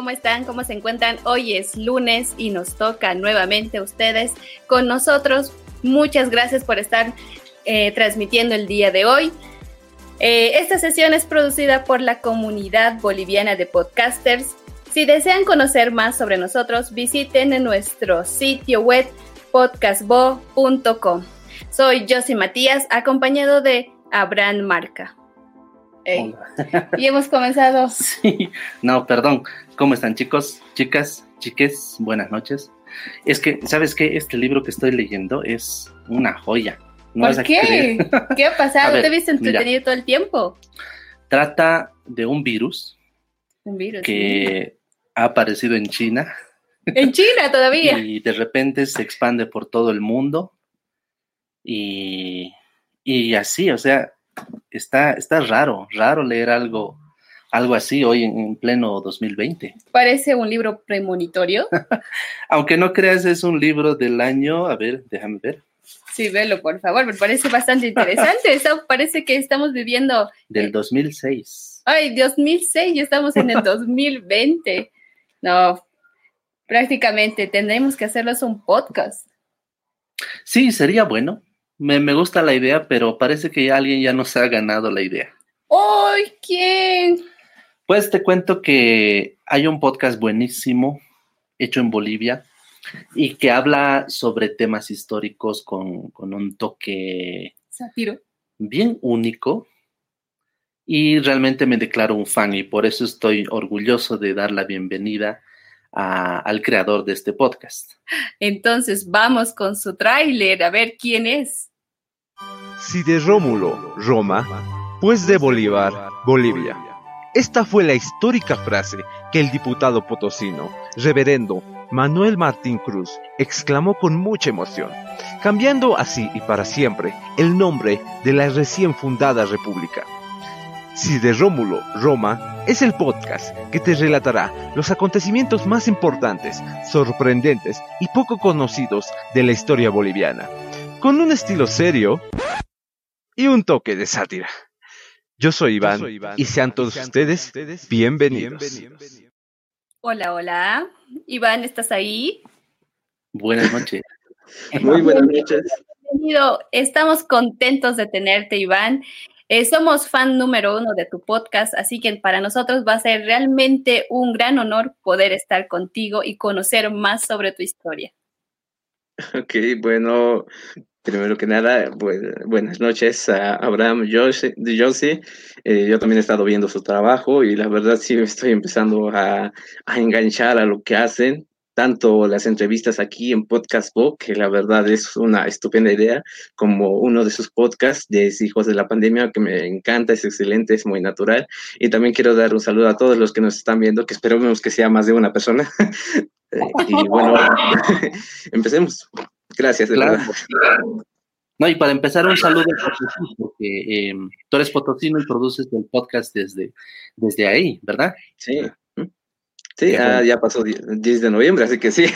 ¿cómo están? ¿Cómo se encuentran? Hoy es lunes y nos toca nuevamente ustedes con nosotros. Muchas gracias por estar eh, transmitiendo el día de hoy. Eh, esta sesión es producida por la comunidad boliviana de podcasters. Si desean conocer más sobre nosotros, visiten nuestro sitio web podcastbo.com. Soy Josie Matías, acompañado de Abraham Marca. y hemos comenzado. Sí, no, perdón. ¿Cómo están chicos, chicas, chiques? Buenas noches. Es que, ¿sabes qué? Este libro que estoy leyendo es una joya. ¿Por qué? ¿Qué ha pasado? ¿Te viste entretenido todo el tiempo? Trata de un virus. Un virus. Que ha aparecido en China. En China todavía. y de repente se expande por todo el mundo. Y, y así, o sea, está, está raro, raro leer algo, algo así hoy en, pleno 2020. Parece un libro premonitorio. Aunque no creas, es un libro del año, a ver, déjame ver. Sí, velo, por favor, me parece bastante interesante. Eso parece que estamos viviendo... Del 2006. Ay, 2006, ya estamos en el 2020. No, prácticamente tendremos que hacerlos un podcast. Sí, sería bueno. Me, gusta la idea, pero parece que alguien ya nos ha ganado la idea. ¡Ay! ¿Quién? Pues te cuento que hay un podcast buenísimo hecho en Bolivia y que habla sobre temas históricos con, un toque bien único. Y realmente me declaro un fan y por eso estoy orgulloso de dar la bienvenida al creador de este podcast. Entonces vamos con su tráiler a ver quién es. Si de Rómulo, Roma, pues de Bolívar, Bolivia. Esta fue la histórica frase que el diputado potosino, reverendo Manuel Martín Cruz, exclamó con mucha emoción, cambiando así y para siempre el nombre de la recién fundada república. Si de Rómulo, Roma es el podcast que te relatará los acontecimientos más importantes, sorprendentes y poco conocidos de la historia boliviana, con un estilo serio y un toque de sátira. Yo soy Iván, y sean todos ustedes bienvenidos. Hola, hola. Iván, ¿estás ahí? Buenas noches. Muy buenas noches. Bienvenido. Estamos contentos de tenerte, Iván. Eh, somos fan número uno de tu podcast, así que para nosotros va a ser realmente un gran honor poder estar contigo y conocer más sobre tu historia. Ok, bueno, Primero que nada, buenas noches a Abraham Josie. Eh, yo también he estado viendo su trabajo y la verdad sí estoy empezando a, a, enganchar a lo que hacen, tanto las entrevistas aquí en Podcast Book, que la verdad es una estupenda idea, como uno de sus podcasts de Hijos de la Pandemia, que me encanta, es excelente, es muy natural. Y también quiero dar un saludo a todos los que nos están viendo, que esperemos que sea más de una persona. Y bueno, empecemos. Gracias, claro. No, y para empezar, un saludo porque eh, tú eres potosino y produces el podcast desde, desde ahí, ¿verdad? Sí. Sí, ah, ya pasó 10 de noviembre, así que sí.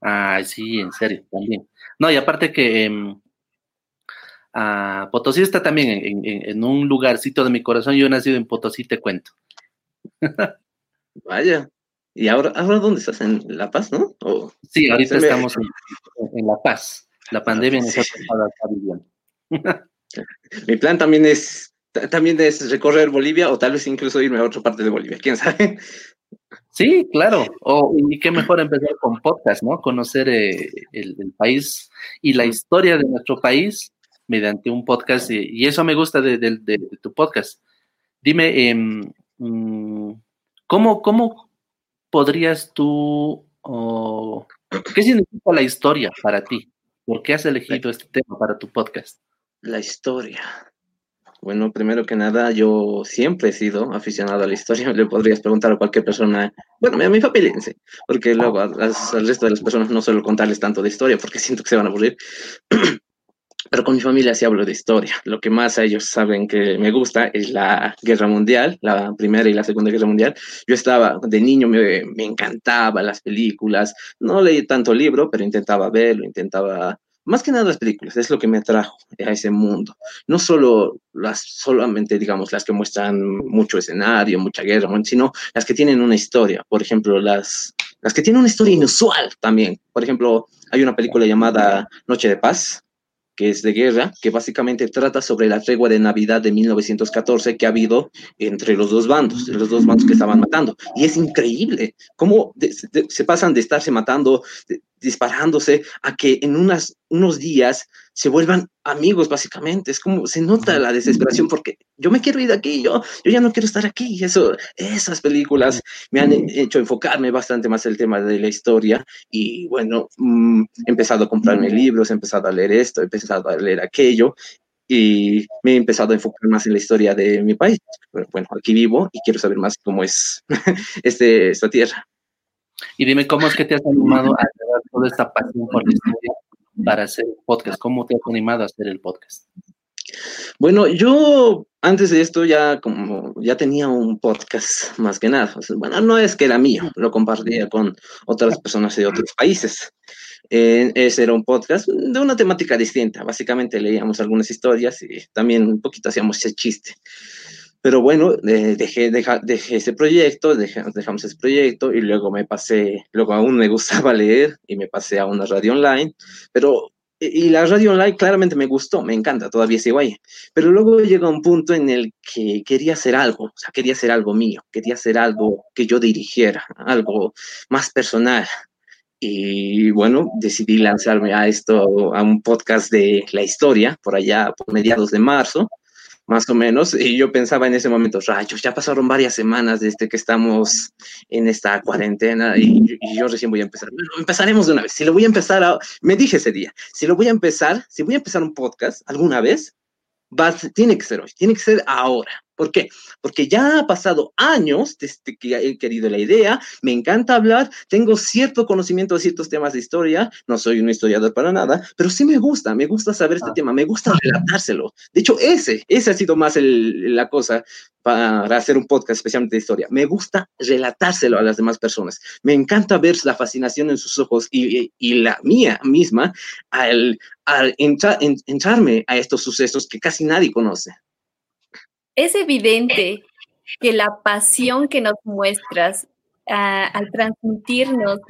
Ah, sí, en serio, también. No, y aparte que eh, Potosí está también en, en, un lugarcito de mi corazón. Yo he nacido en Potosí, te cuento. Vaya. ¿Y ahora, ahora dónde estás? ¿En La Paz, no? sí, ahorita estamos en, La Paz. La pandemia nos ha viviendo. Mi plan también es, también es recorrer Bolivia o tal vez incluso irme a otra parte de Bolivia, quién sabe. Sí, claro. O, y qué mejor empezar con podcast, ¿no? Conocer eh, el, país y la historia de nuestro país mediante un podcast. Y, eso me gusta de, tu podcast. Dime, em, mm, ¿cómo, cómo, podrías tú, qué significa la historia para ti? ¿Por qué has elegido este tema para tu podcast? La historia. Bueno, primero que nada, yo siempre he sido aficionado a la historia. Le podrías preguntar a cualquier persona, bueno, a mi familia, porque luego al resto de las personas no suelo contarles tanto de historia porque siento que se van a aburrir. Pero con mi familia sí hablo de historia. Lo que más a ellos saben que me gusta es la guerra mundial, la primera y la segunda guerra mundial. Yo estaba, de niño me, me encantaba las películas. No leí tanto libro, pero intentaba verlo, intentaba más que nada las películas, es lo que me atrajo a ese mundo. No solo las, solamente, digamos, las que muestran mucho escenario, mucha guerra, sino las que tienen una historia. Por ejemplo, las, las que tienen una historia inusual también. Por ejemplo, hay una película llamada Noche de Paz, que es de guerra, que básicamente trata sobre la tregua de Navidad de 1914 que ha habido entre los dos bandos, los dos bandos que estaban matando. Y es increíble cómo se pasan de estarse matando, disparándose, a que en unas, unos días se vuelvan amigos, básicamente. Es como se nota la desesperación porque yo me quiero ir de aquí, yo, yo ya no quiero estar aquí. Eso, esas películas me han hecho enfocarme bastante más en el tema de la historia. Y bueno, mm, he empezado a comprarme libros, he empezado a leer esto, he empezado a leer aquello. Y me he empezado a enfocar más en la historia de mi país. Bueno, aquí vivo y quiero saber más cómo es este, esta tierra. Y dime, ¿cómo es que te has animado a dar toda esta pasión por la historia para hacer podcast? ¿Cómo te has animado a hacer el podcast? Bueno, yo antes de esto ya como ya tenía un podcast más que nada. bueno, no es que era mío, lo compartía con otras personas de otros países. Eh, ese era un podcast de una temática distinta. Básicamente leíamos algunas historias y también un poquito hacíamos ese chiste. Pero bueno, dejé, dejé ese proyecto, dejamos ese proyecto y luego me pasé, luego aún me gustaba leer y me pasé a una radio online, pero y la radio online claramente me gustó, me encanta, todavía sigo ahí. Pero luego llega un punto en el que quería hacer algo, o sea, quería hacer algo mío, quería hacer algo que yo dirigiera, algo más personal. Y bueno, decidí lanzarme a esto, a un podcast de la historia, por allá, por mediados de marzo más o menos, y yo pensaba en ese momento, rayos, ya pasaron varias semanas desde que estamos en esta cuarentena y, yo recién voy a empezar. empezaremos de una vez. Si lo voy a empezar, a, me dije ese día, si lo voy a empezar, si voy a empezar un podcast alguna vez, va, tiene que ser hoy, tiene que ser ahora. ¿Por qué? Porque ya ha pasado años desde que he querido la idea, me encanta hablar, tengo cierto conocimiento de ciertos temas de historia, no soy un historiador para nada, pero sí me gusta, me gusta saber este ah. tema, me gusta relatárselo. De hecho, ese, ese ha sido más la cosa para hacer un podcast especialmente de historia. Me gusta relatárselo a las demás personas. Me encanta ver la fascinación en sus ojos y, la mía misma al, al entrarme a estos sucesos que casi nadie conoce es evidente que la pasión que nos muestras ah, al transmitirnos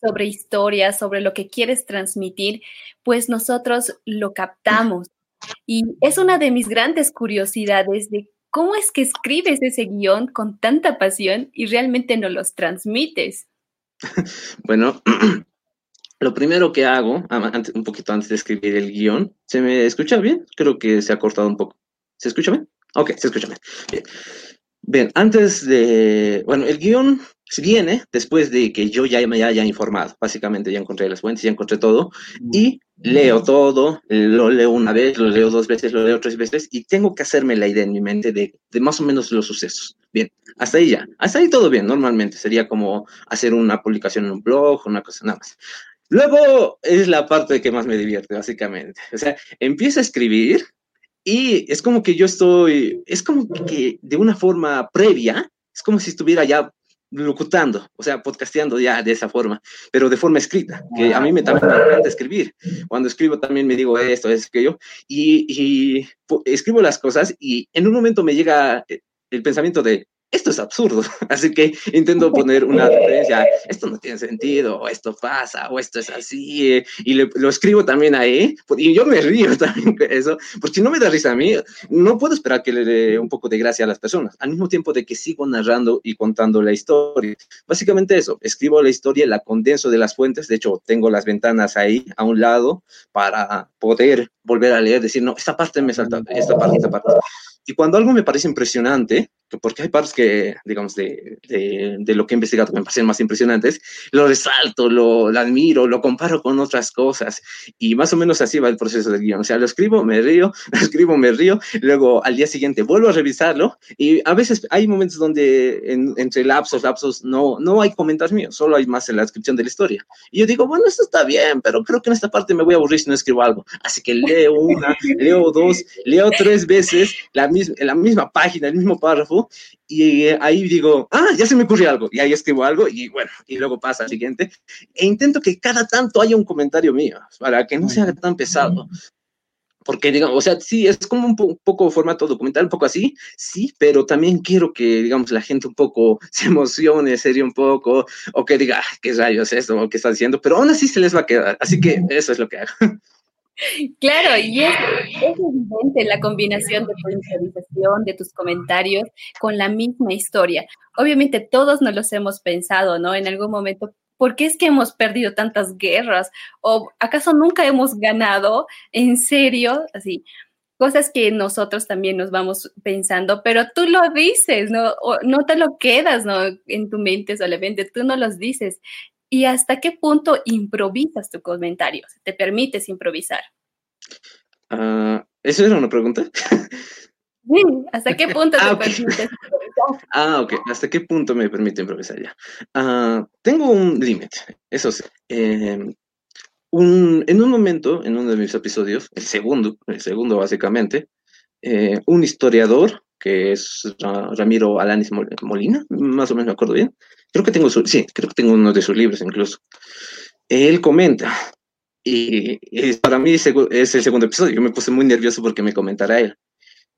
sobre historias, sobre lo que quieres transmitir, pues nosotros lo captamos. Y es una de mis grandes curiosidades de cómo es que escribes ese guion con tanta pasión y realmente no los transmites. Bueno, lo primero que hago, un poquito antes de escribir el guion, ¿se me escucha bien? Creo que se ha cortado un poco. ¿Se escucha bien? Ok, se escucha bien. bien. antes de. Bueno, el guion viene después de que yo ya me haya informado. Básicamente ya encontré las fuentes, ya encontré todo. Y leo todo, lo leo una vez, lo leo dos veces, lo leo tres veces. Y tengo que hacerme la idea en mi mente de, de más o menos los sucesos. Bien, hasta ahí ya. Hasta ahí todo bien, normalmente. Sería como hacer una publicación en un blog, una cosa nada más. Luego es la parte que más me divierte, básicamente. O sea, empiezo a escribir y es como que yo estoy, es como que de una forma previa, es como si estuviera ya locutando, o sea, podcasteando ya de esa forma, pero de forma escrita, que a mí me, también me encanta escribir. Cuando escribo también me digo esto, es aquello, y, y escribo las cosas y en un momento me llega el pensamiento de, esto es absurdo. Así que intento poner una referencia, esto no tiene sentido, o esto pasa, o esto es así, eh, y lo escribo también ahí, y yo me río también con eso, porque no me da risa a mí, no puedo esperar que le dé un poco de gracia a las personas, al mismo tiempo de que sigo narrando y contando la historia. Básicamente eso, escribo la historia, la condenso de las fuentes, de hecho tengo las ventanas ahí a un lado para poder volver a leer, decir, no, esta parte me salta, esta parte, esta parte. Y cuando algo me parece impresionante, porque hay partes que, digamos, de, de, lo que he investigado me parecen más impresionantes, lo resalto, lo, admiro, lo comparo con otras cosas. Y más o menos así va el proceso del guion. O sea, lo escribo, me río, lo escribo, me río, luego al día siguiente vuelvo a revisarlo y a veces hay momentos donde entre lapsos, lapsos, no, no hay comentarios míos, solo hay más en la descripción de la historia. Y yo digo, bueno, esto está bien, pero creo que en esta parte me voy a aburrir si no escribo algo. Así que leo una, leo dos, leo tres veces la, misma, la misma página, el mismo párrafo y eh, ahí digo, ah, ya se me ocurrió algo y ahí escribo algo y bueno, y luego pasa al siguiente. E intento que cada tanto haya un comentario mío para que no sea tan pesado. Porque, digamos, o sea, sí, es como un, poco formato documental, un poco así, sí, pero también quiero que, digamos, la gente un poco se emocione, serie un poco, o que diga, qué rayos es esto, o qué está diciendo, pero aún así se les va a quedar. Así que eso es lo que hago. Claro, y es, evidente la combinación de tu improvisación, de tus comentarios con la misma historia. Obviamente todos nos los hemos pensado, ¿no? En algún momento, ¿por qué es que hemos perdido tantas guerras? ¿O acaso nunca hemos ganado? ¿En serio? Así, cosas que nosotros también nos vamos pensando, pero tú lo dices, ¿no? no te lo quedas, ¿no? En tu mente solamente, tú no los dices y hasta qué punto improvisas tu comentario, te permites improvisar. Uh, ¿Eso era una pregunta? Sí, ¿hasta qué punto te ah, permites improvisar? Ah, ok, ¿hasta qué punto me permite improvisar ya? Uh, tengo un límite, eso sí. Eh, un, en un momento, en uno de mis episodios, el segundo, el segundo básicamente, eh, un historiador, que es Ramiro Alanis Molina, más o menos me acuerdo bien, Creo que tengo su, sí, creo que tengo uno de sus libros incluso. Él comenta, y, para mí es el segundo episodio, yo me puse muy nervioso porque me comentara él.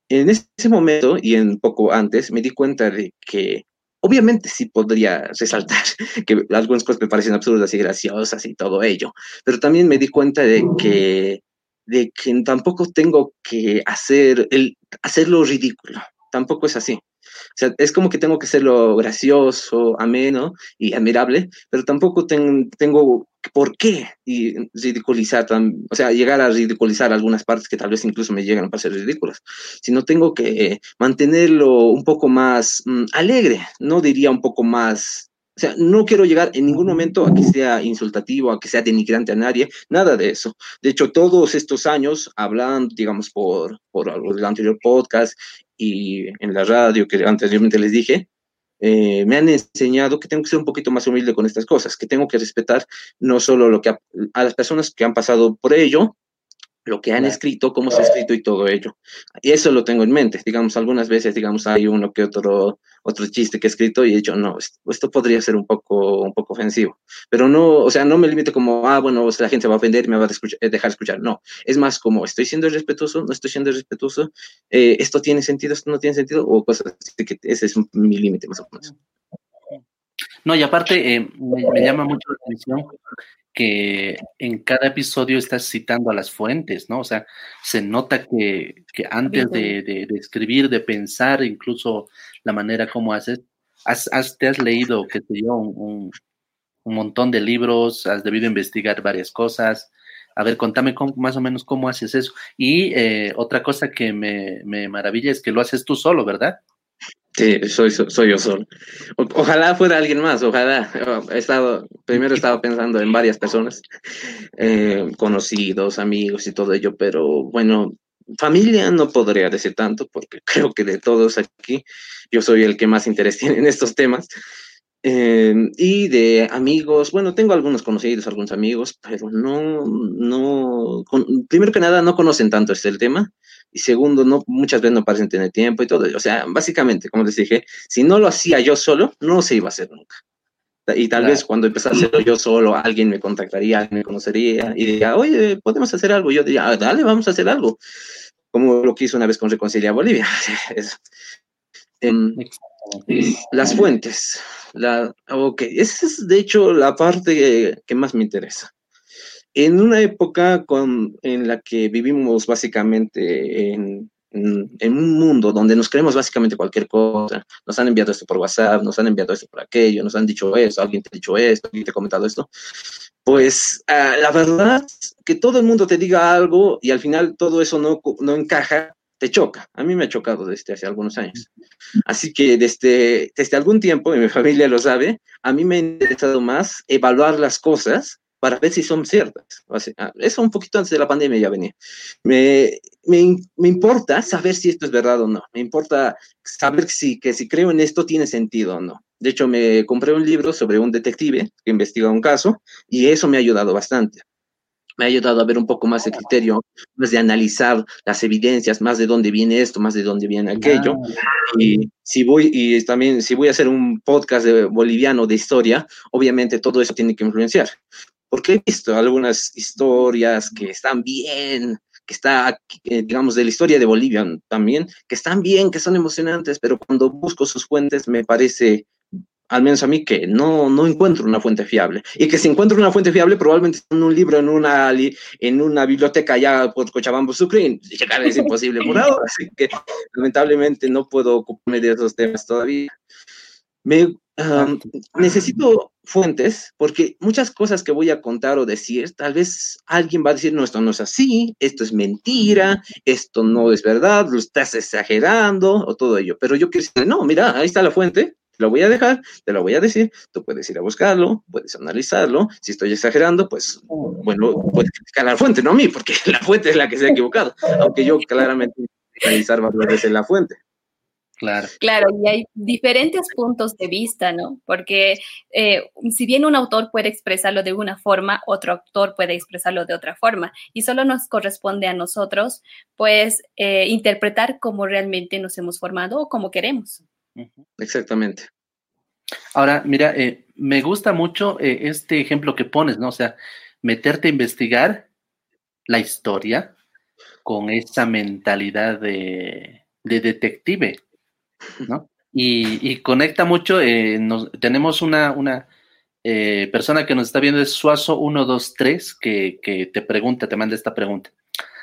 En ese momento y en poco antes me di cuenta de que obviamente sí podría resaltar que algunas cosas me parecen absurdas y graciosas y todo ello, pero también me di cuenta de que, de que tampoco tengo que hacer el, hacerlo ridículo, tampoco es así. O sea, es como que tengo que serlo gracioso, ameno y admirable, pero tampoco tengo por qué y ridiculizar, o sea, llegar a ridiculizar algunas partes que tal vez incluso me llegan a parecer ridículas, sino tengo que mantenerlo un poco más mm, alegre, no diría un poco más o sea, no quiero llegar en ningún momento a que sea insultativo, a que sea denigrante a nadie, nada de eso. De hecho, todos estos años, hablando, digamos, por, por el anterior podcast y en la radio que anteriormente les dije, eh, me han enseñado que tengo que ser un poquito más humilde con estas cosas, que tengo que respetar no solo lo que a las personas que han pasado por ello, lo que han escrito, cómo se ha escrito y todo ello. Y eso lo tengo en mente. Digamos, algunas veces, digamos, hay uno que otro, otro chiste que he escrito y he dicho, no, esto, podría ser un poco, un poco ofensivo. Pero no, o sea, no me limito como, ah, bueno, la gente se va a ofender y me va a eh, dejar escuchar. No, es más como, estoy siendo respetuoso, no estoy siendo respetuoso, eh, esto tiene sentido, esto no tiene sentido, o cosas así, que ese es mi límite más o menos. No, y aparte, eh, me, me llama mucho la atención que en cada episodio estás citando a las fuentes, ¿no? O sea, se nota que, antes de, escribir, de pensar, incluso la manera como haces, has, te has leído, que te dio un, montón de libros, has debido investigar varias cosas. A ver, contame más o menos cómo haces eso. Y eh, otra cosa que me, me maravilla es que lo haces tú solo, ¿verdad? Sí, soy, soy yo solo. ojalá fuera alguien más, ojalá. He estado, primero he pensando en varias personas, eh, conocidos, amigos y todo ello, pero bueno, familia no podría decir tanto, porque creo que de todos aquí, yo soy el que más interés tiene en estos temas. Eh, y de amigos, bueno, tengo algunos conocidos, algunos amigos, pero no, no, primero que nada, no conocen tanto este tema y segundo, no, muchas veces no parecen tener tiempo y todo. O sea, básicamente, como les dije, si no lo hacía yo solo, no se iba a hacer nunca. Y tal vez cuando empecé a hacerlo yo solo, alguien me contactaría, alguien me conocería y diría, oye, podemos hacer algo. Yo diría, ah, dale, vamos a hacer algo. Como lo que hizo una vez con Reconcilia Bolivia. Em, las fuentes. La, ok, esa es de hecho la parte que más me interesa en una época con, en la que vivimos básicamente en, un mundo donde nos creemos básicamente cualquier cosa, nos han enviado esto por WhatsApp, nos han enviado esto por aquello, nos han dicho esto, alguien te ha dicho esto, alguien te ha comentado esto, pues ah, la verdad que todo el mundo te diga algo y al final todo eso no, no encaja, te choca. A mí me ha chocado desde hace algunos años. Así que desde, desde algún tiempo, y mi familia lo sabe, a mí me ha interesado más evaluar las cosas para ver si son ciertas. Ah, eso un poquito antes de la pandemia ya venía. Me, me, me, importa saber si esto es verdad o no. Me importa saber si, que si creo en esto tiene sentido o no. De hecho, me compré un libro sobre un detective que investiga un caso y eso me ha ayudado bastante. me ha ayudado a ver un poco más el criterio, más de analizar las evidencias, más de dónde viene esto, más de dónde viene aquello. Y si voy, y también si voy a hacer un podcast de boliviano de historia, obviamente todo eso tiene que influenciar. Porque he visto algunas historias que están bien, que está, eh, digamos, de la historia de Bolivia también, que están bien, que son emocionantes, pero cuando busco sus fuentes me parece al menos a mí, que no, no encuentro una fuente fiable. Y que si encuentro una fuente fiable, probablemente en un libro, en una, en una biblioteca allá por Cochabamba, Sucre, y llegar es imposible por ahora. Así que lamentablemente no puedo ocuparme de esos temas todavía. Me, necesito fuentes porque muchas cosas que voy a contar o decir, tal vez alguien va a decir, no, esto no es así, esto es mentira, esto no es verdad, lo estás exagerando o todo ello. Pero yo quiero decir, no, mira, ahí está la fuente, lo voy a dejar, te lo voy a decir, tú puedes ir a buscarlo, puedes analizarlo, si estoy exagerando, pues, bueno, puedes criticar a la fuente, no a mí, porque la fuente es la que se ha equivocado, aunque yo claramente analizar varias veces la fuente. Claro. Claro, y hay diferentes puntos de vista, ¿no? Porque eh, si bien un autor puede expresarlo de una forma, otro autor puede expresarlo de otra forma, y solo nos corresponde a nosotros, pues, eh, interpretar cómo realmente nos hemos formado o cómo queremos. Exactamente. Ahora, mira, eh, me gusta mucho eh, este ejemplo que pones, ¿no? O sea, meterte a investigar la historia con esa mentalidad de, detective, ¿no? Y, conecta mucho, eh, tenemos una, una persona que nos está viendo, es Suazo123, que, que te pregunta, te manda esta pregunta.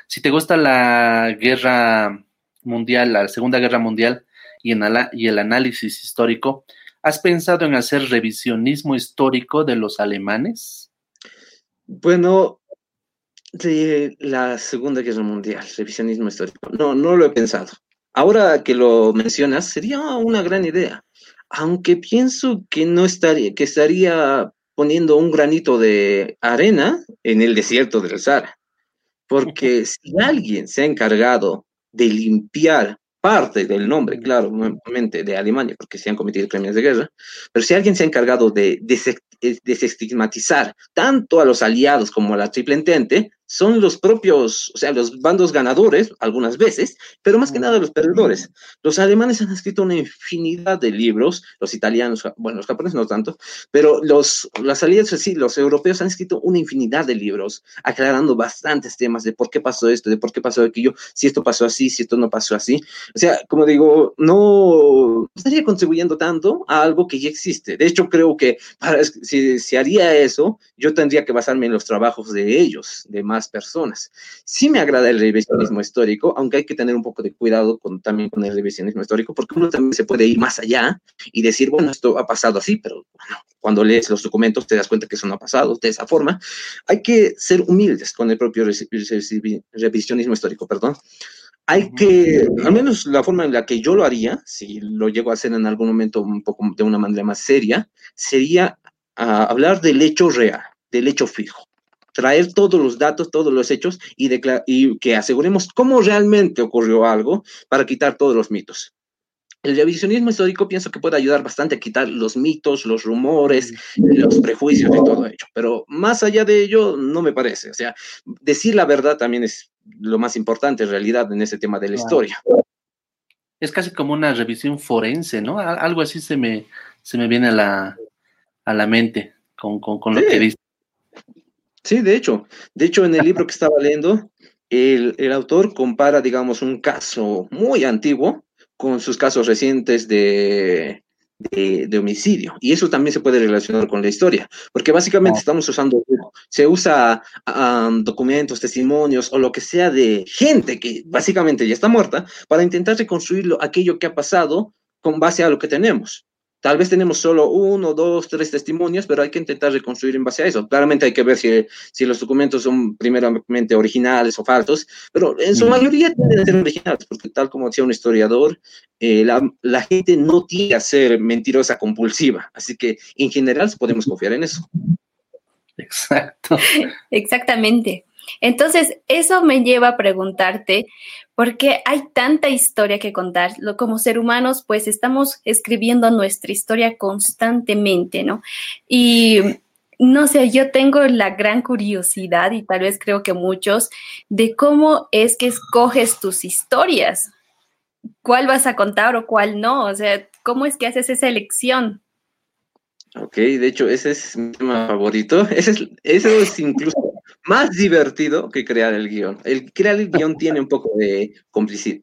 Si te gusta la guerra mundial, la Segunda Guerra Mundial, y, el análisis histórico, ¿has pensado en hacer revisionismo histórico de los alemanes? Bueno, la Segunda Guerra Mundial, revisionismo histórico. No, no lo he pensado. Ahora que lo mencionas, sería una gran idea. Aunque pienso que no estaría, que estaría poniendo un granito de arena en el desierto del Sahara. Porque si alguien se ha encargado de limpiar parte del nombre, claro, nuevamente de Alemania, porque se han cometido crímenes de guerra, pero si alguien se ha encargado de desestigmatizar tanto a los aliados como a la Triple Entente, son los propios, o sea, los bandos ganadores, algunas veces, pero más que nada los perdedores. Los alemanes han escrito una infinidad de libros, los italianos, bueno, los japoneses no tanto, pero los, las alianzas, sí, los europeos han escrito una infinidad de libros, aclarando bastantes temas de por qué pasó esto, de por qué pasó aquello, si esto pasó así, si esto no pasó así. O sea, como digo, no estaría contribuyendo tanto a algo que ya existe. De hecho, creo que para, si, si haría eso, yo tendría que basarme en los trabajos de ellos, de más personas. Sí me agrada el revisionismo histórico, aunque hay que tener un poco de cuidado con, también con el revisionismo histórico, porque uno también se puede ir más allá y decir, bueno, esto ha pasado así, pero bueno, cuando lees los documentos te das cuenta que eso no ha pasado de esa forma. Hay que ser humildes con el propio revisionismo histórico, perdón. Hay que, al menos la forma en la que yo lo haría, si lo llego a hacer en algún momento un poco de una manera más seria, sería ah, hablar del hecho real, del hecho fijo traer todos los datos, todos los hechos y, y que aseguremos cómo realmente ocurrió algo para quitar todos los mitos. El revisionismo histórico pienso que puede ayudar bastante a quitar los mitos, los rumores, los prejuicios y todo ello. Pero más allá de ello, no me parece. O sea, decir la verdad también es lo más importante en realidad en ese tema de la historia. Es casi como una revisión forense, ¿no? Algo así se me, se me viene a la, a la mente con, con, lo que dice. Sí, de hecho, de hecho en el libro que estaba leyendo, el, autor compara, digamos, un caso muy antiguo con sus casos recientes de, de, homicidio. Y eso también se puede relacionar con la historia, porque básicamente estamos usando, se usa documentos, testimonios o lo que sea de gente que básicamente ya está muerta para intentar reconstruir aquello que ha pasado con base a lo que tenemos. Tal vez tenemos solo uno, dos, tres testimonios, pero hay que intentar reconstruir en base a eso. Claramente hay que ver si, si los documentos son primeramente originales o falsos, pero en su mayoría tienen que ser originales, porque tal como decía un historiador, eh, la, la, gente no tiene que ser mentirosa compulsiva, así que en general podemos confiar en eso. Exacto. Exactamente. Entonces, eso me lleva a preguntarte, ¿por qué hay tanta historia que contar? Como ser humanos, pues estamos escribiendo nuestra historia constantemente, ¿no? Y no sé, yo tengo la gran curiosidad y tal vez creo que muchos de cómo es que escoges tus historias. ¿Cuál vas a contar o cuál no? O sea, ¿cómo es que haces esa elección? Ok, de hecho, ese es mi tema favorito. Ese es, eso es incluso más divertido que crear el guion. El crear el guion tiene un poco de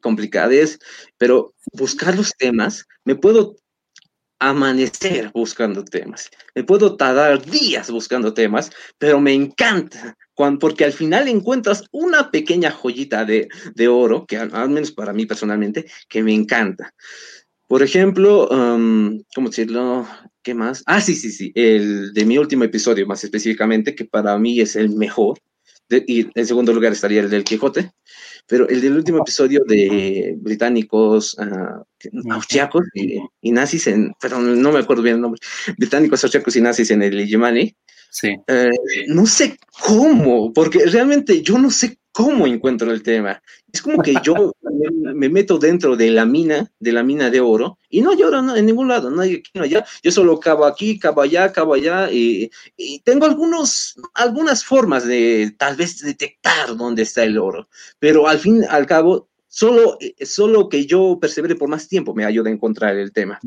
complicadez, pero buscar los temas, me puedo amanecer buscando temas. Me puedo tardar días buscando temas, pero me encanta porque al final encuentras una pequeña joyita de, oro, que al, menos para mí personalmente, que me encanta. Por ejemplo, um, ¿cómo decirlo? ¿Qué más? Ah, sí, sí, sí, el de mi último episodio más específicamente, que para mí es el mejor. y en segundo lugar estaría el del Quijote pero el del último episodio de británicos, uh, austriacos y, nazis en, perdón, no me acuerdo bien el nombre, británicos, austriacos y nazis en el Yemeni. Sí. Eh, no sé cómo, porque realmente yo no sé cómo encuentro el tema. Es como que yo me meto dentro de la mina, de la mina de oro, y no lloro en ningún lado, no aquí, no allá. Yo solo cavo aquí, cavo allá, cavo allá, y, tengo algunos, algunas formas de tal vez detectar dónde está el oro, pero al fin, al cabo, solo, solo que yo persevere por más tiempo me ayuda a encontrar el tema.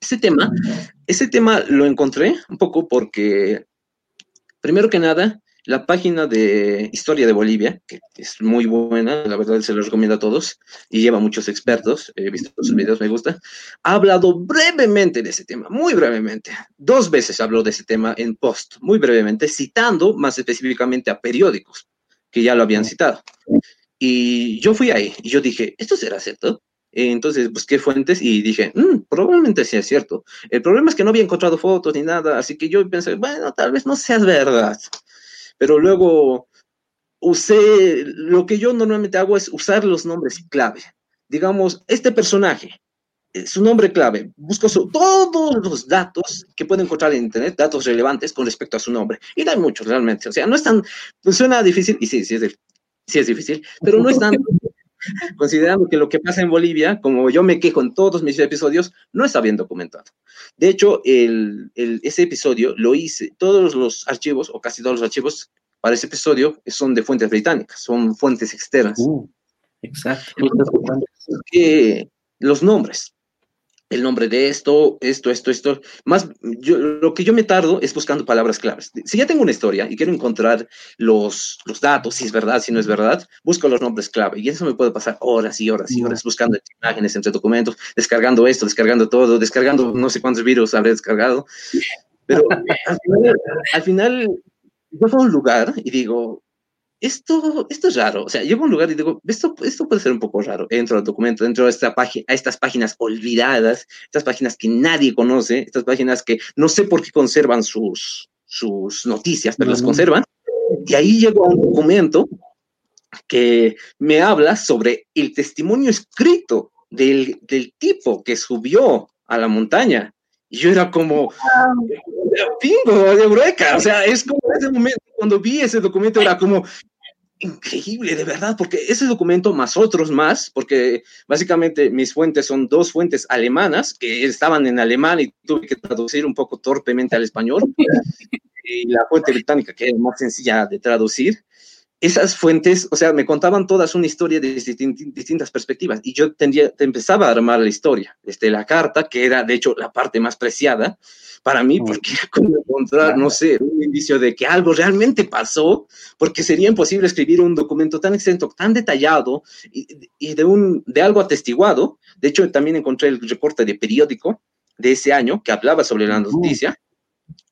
Ese tema, ese tema lo encontré un poco porque, primero que nada, la página de Historia de Bolivia, que es muy buena, la verdad se lo recomiendo a todos y lleva muchos expertos, he visto sus videos, me gusta, ha hablado brevemente de ese tema, muy brevemente. Dos veces habló de ese tema en post, muy brevemente, citando más específicamente a periódicos que ya lo habían citado. Y yo fui ahí y yo dije, ¿esto será cierto? Entonces busqué fuentes y dije, mm, probablemente sea cierto. El problema es que no había encontrado fotos ni nada, así que yo pensé, bueno, tal vez no sea verdad pero luego usé, lo que yo normalmente hago es usar los nombres clave. Digamos, este personaje, eh, su nombre clave, busco todos los datos que puedo encontrar en Internet, datos relevantes con respecto a su nombre. Y no hay muchos realmente. O sea, no es tan, suena difícil, y sí, sí es, sí es difícil, pero no es tan considerando que lo que pasa en Bolivia, como yo me quejo en todos mis episodios, no está bien documentado. De hecho, el, ese episodio lo hice, todos los archivos, o casi todos los archivos para ese episodio son de fuentes británicas, son fuentes externas. Uh, exacto. Que los nombres, el nombre de esto, esto, esto, esto. Más, yo, lo que yo me tardo es buscando palabras claves. Si ya tengo una historia y quiero encontrar los, los datos, si es verdad, si no es verdad, busco los nombres clave. Y eso me puede pasar horas y horas y horas buscando imágenes entre documentos, descargando esto, descargando todo, descargando no sé cuántos virus habré descargado. Pero al final, al final yo a un lugar y digo, esto, esto es raro. O sea, llego a un lugar y digo, esto, esto puede ser un poco raro. Entro al documento, entro a, esta a estas páginas olvidadas, estas páginas que nadie conoce, estas páginas que no sé por qué conservan sus, sus noticias, pero las conservan. Y ahí llego a un documento que me habla sobre el testimonio escrito del, del tipo que subió a la montaña. Y yo era como, pingo de Eureka. O sea, es como ese momento, cuando vi ese documento, era como, increíble, de verdad, porque ese documento más otros más, porque básicamente mis fuentes son dos fuentes alemanas que estaban en alemán y tuve que traducir un poco torpemente al español, y la fuente británica que es más sencilla de traducir. Esas fuentes, o sea, me contaban todas una historia de distintas perspectivas y yo tendría, empezaba a armar la historia, desde la carta, que era de hecho la parte más preciada, para mí, porque como encontrar, no sé, un indicio de que algo realmente pasó, porque sería imposible escribir un documento tan extenso, tan detallado y, de, un, de algo atestiguado. De hecho, también encontré el recorte de periódico de ese año que hablaba sobre la noticia